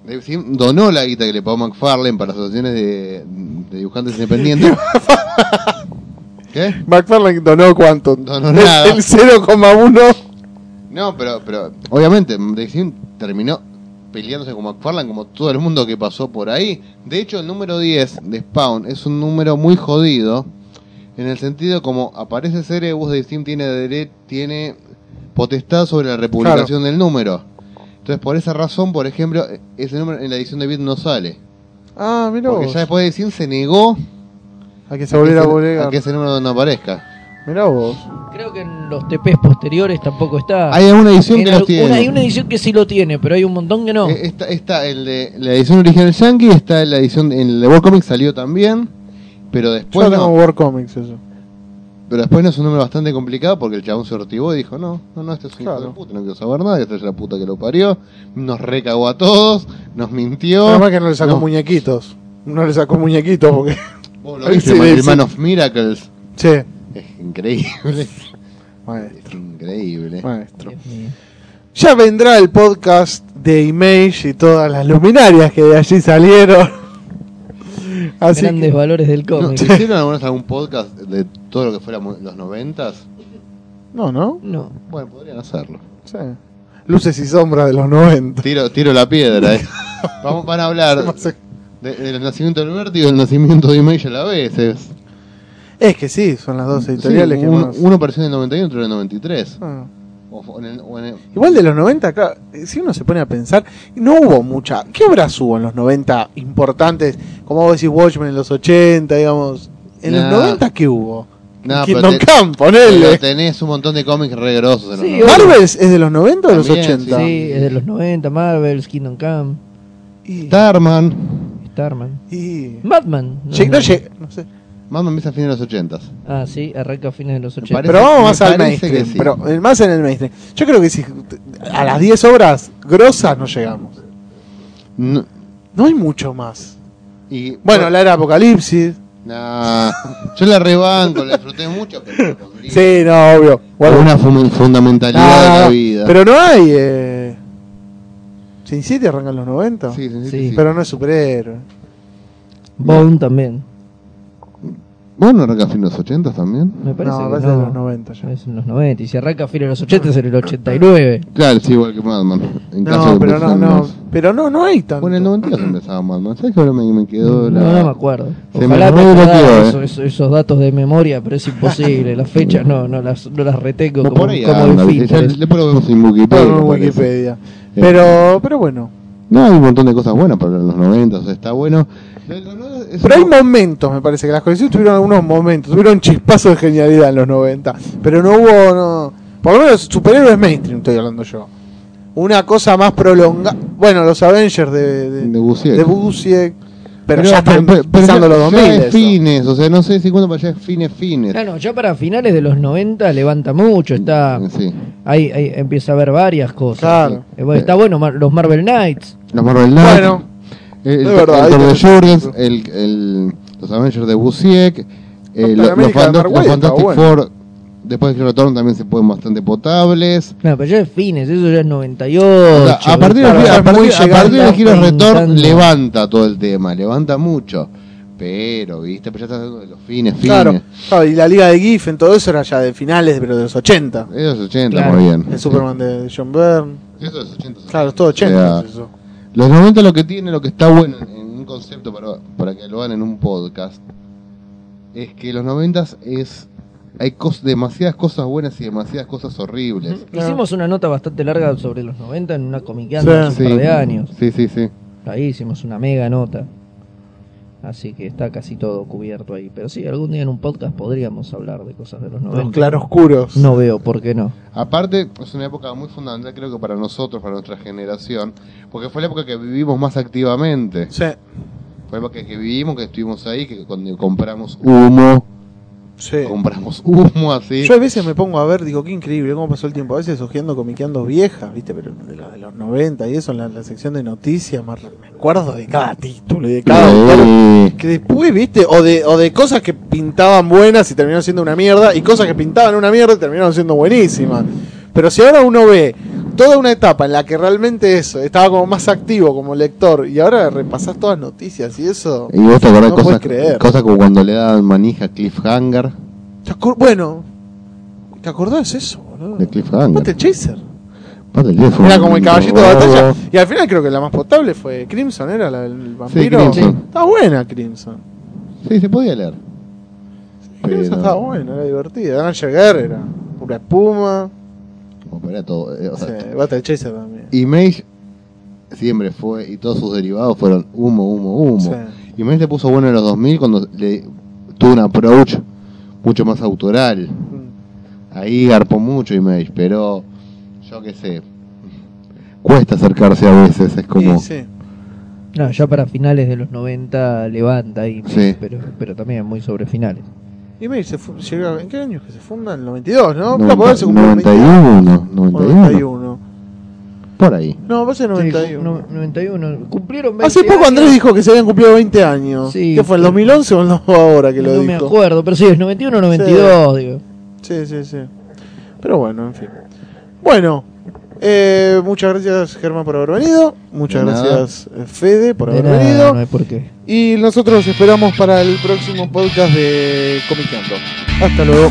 Dave Sim donó la guita que le pagó McFarlane para asociaciones de, de dibujantes independientes. ¿Qué? McFarlane donó cuánto? Donó El- nada. El 0,1. No, pero, pero obviamente Dave Sim terminó peleándose con McFarlane como todo el mundo que pasó por ahí. De hecho, el número 10 de Spawn es un número muy jodido. En el sentido como aparece Cerebus, Dave Sim tiene, tiene potestad sobre la republicación del número. Entonces, por esa razón, por ejemplo, ese número en la edición de Bit no sale. Ah, mira Porque vos. ya después de Sim se negó A que se volviera que a que ese número no aparezca. Mirá vos. Creo que en los TPs posteriores tampoco está. Hay una edición En que tiene. una- hay una edición que sí lo tiene, pero hay un montón que no. Eh, Está, está el de la edición original Yankee, está en la edición en el de World Comics salió también, pero Yo después tengo no, War Comics eso. Pero después no es un número bastante complicado porque el chabón se ortivó y dijo, no, no, no, este es un hijo Claro. de puta, no quiero saber nada, esta es la puta que lo parió, nos recagó a todos, nos mintió. Además que no le sacó No. muñequitos. No le sacó muñequitos porque. Vos lo viste, sí, el sí. Man of Miracles, Che, es increíble, maestro, es increíble. maestro. Ya vendrá el podcast de Image y todas las luminarias que de allí salieron. Así Grandes que- valores del No, cómic. ¿Hicieron alguna vez algún podcast de todo lo que fuera los noventas? no, no. No. Bueno, podrían hacerlo. Sí. Luces y sombras de los 90. Tiro, tiro la piedra, eh. Vamos, van a hablar de- del nacimiento del vértigo y del nacimiento de Image a la vez. Es, Es que sí, son las dos editoriales Sí, que. Uno apareció en el 91 y otro en el 93. Ah. O, en el- o en el- Igual de los 90, claro, eh, si uno se pone a pensar, no hubo mucha. ¿Qué obras hubo en los 90 importantes? Como vos decís, Watchmen en los 80, digamos. ¿En los Nah. 90 qué hubo? Nah, Kingdom Come, ponele. tenés un montón de cómics re grosos en los Sí, 90. ¿Marvel es de los 90 o de los También, 80? Sí, es de los 90, Marvel, Kingdom Come, Y, Starman. Starman. y- Batman. No, no no sé. Mamma empieza a fines de los 80. Ah, sí, arranca a fines de los Me 80. parece- Pero vamos me más al parece mainstream. que sí. Pero eh, más en el mainstream. Yo creo que si a las 10 obras grosas no llegamos. No, No hay mucho más. y, Bueno, la era Apocalipsis. Nah, yo la rebanco, la disfruté mucho, pero. Sí, no, obvio. Bueno, una fun- fundamentalidad de Ah, la vida. Pero no hay. Eh... Sin City arranca en los 90. sí, sí, sí, Sí. sí. Pero no es superhéroe. Bone también. Bueno, arranca a fines de los 80 también. Me parece no, que no. de los 90 ya. Es en los 90. Y si arranca a fines de los 80 es en el 89. Claro, sí, igual que Madman. En caso No, de pero no, no. más. Pero no, no hay tanto. Bueno, en el 92 empezaba Madman. ¿Sabes que ahora me, me quedó la. No, no me acuerdo. Se Ojalá me me acordara bloqueó, esos, esos- datos de memoria, pero es imposible. Las fechas no, no las, no las retengo No, como, por ahí como anda, ¿viste? Ya después lo vemos en Wikipedia. En parece. Wikipedia. Pero, pero bueno. No, hay un montón de cosas buenas para los 90, o sea, está bueno. Es Pero hay momentos, me parece, que las colecciones tuvieron algunos momentos, tuvieron chispazos de genialidad en los 90. Pero no hubo, no. Por lo menos superhéroes mainstream, estoy hablando yo. Una cosa más prolongada. Bueno, los Avengers de, de, de Busiek. de Busiek, Pero, Pero- ya están pero- pero pisando ya- los ya 2000. es eso. fines, o sea, no sé si cuándo para allá es fines, fines. Claro, ya para finales de los 90 levanta mucho, está Sí. ahí, ahí empieza a haber varias cosas. Claro. Eh, está bueno Mar- los Marvel Knights. Los Marvel Knights. Bueno, el, el, es verdad, el de Jurgens, el, el, los Avengers de Busiek, eh, lo- los, de los Fantastic bueno. Four, después de retornan también se pueden bastante potables. No, pero ya es fines, eso ya es 98. O sea, a partir de a es partir- a partir de Heroes Return levanta todo el tema, levanta mucho. Pero, viste, pero ya está de los fines, fines. claro, claro, Y la liga de Giffen, todo eso era ya de finales, pero de los 80. Es de los 80, Claro. muy bien. El Superman de John Byrne. Eso de los 80. Claro, es todo 80. O sea, eso. Los 90 lo que tiene, lo que está bueno en, un concepto para, para que lo hagan en un podcast, es que los 90 es hay cos- demasiadas cosas buenas y demasiadas cosas horribles. Hicimos una nota bastante larga sobre los 90 en una comiqueanda Sí. hace un par de años. Sí, sí, sí. Ahí hicimos una mega nota. Así que está casi todo cubierto ahí. Pero sí, algún día en un podcast podríamos hablar de cosas de los Los 90. claroscuros. No veo por qué no. Aparte, es una época muy fundamental, creo que para nosotros, para nuestra generación, porque fue la época que vivimos más activamente. Sí, Fue la época que vivimos, que estuvimos ahí, que cuando compramos humo, sí. compramos humo así. Yo a veces me pongo a ver, digo, qué increíble cómo pasó el tiempo. A veces hojeando comiqueando viejas, ¿viste? Pero de, la- de los 90 y eso, en la, la sección de noticias, me me acuerdo de cada título y de cada. Sí. Que después, ¿viste? O de, o de cosas que pintaban buenas y terminaron siendo una mierda, y cosas que pintaban una mierda y terminaron siendo buenísimas. Pero si ahora uno ve toda una etapa en la que realmente eso, estaba como más activo como lector, y ahora repasás todas las noticias y eso. Y vos te acordás No cosas, creer. cosas como cuando le daban manija a Cliffhanger. ¿Te bueno, ¿te acordás eso, boludo? De Cliffhanger. Battle Chaser. Chaser Era como el caballito de batalla. Y al final creo que la más potable fue Crimson, ¿era la del vampiro? Crimson. Está buena Crimson. Sí, se podía leer. Crimson Pero- estaba buena, era divertida. Dan Jagger era pura espuma. Como para todo. eh, o sea, Sí, Battle Chaser también. Image siempre fue, y todos sus derivados fueron humo, humo, humo. Sí. Image se puso bueno en los 2000 cuando le tuvo un approach mucho más autoral. Mm. Ahí garpó mucho Image, pero yo qué sé. Cuesta acercarse a veces, es como... Sí. No, ya para finales de los 90 levanta ahí. Sí. Pero, pero también muy sobre finales. Image se llega- ¿En qué año que se funda? En el 92, ¿no? Por ahí se cumplió el 20 años. 91, O 91, 91. por ahí. No, va a ser 91. No- 91. Cumplieron 20 Hace poco años. Andrés dijo que se habían cumplido 20 años. Sí. ¿Qué fue, el 2011 o no ahora que lo no dijo? me acuerdo, pero sí, es 91 o 92, digo. Sí, sí, sí. Pero bueno, en fin. Bueno, Eh, muchas gracias Germán por haber venido. Muchas De gracias eh, Fede por haber nada, venido. no hay por qué. Y nosotros esperamos para el próximo podcast de Comiqueando. Hasta luego.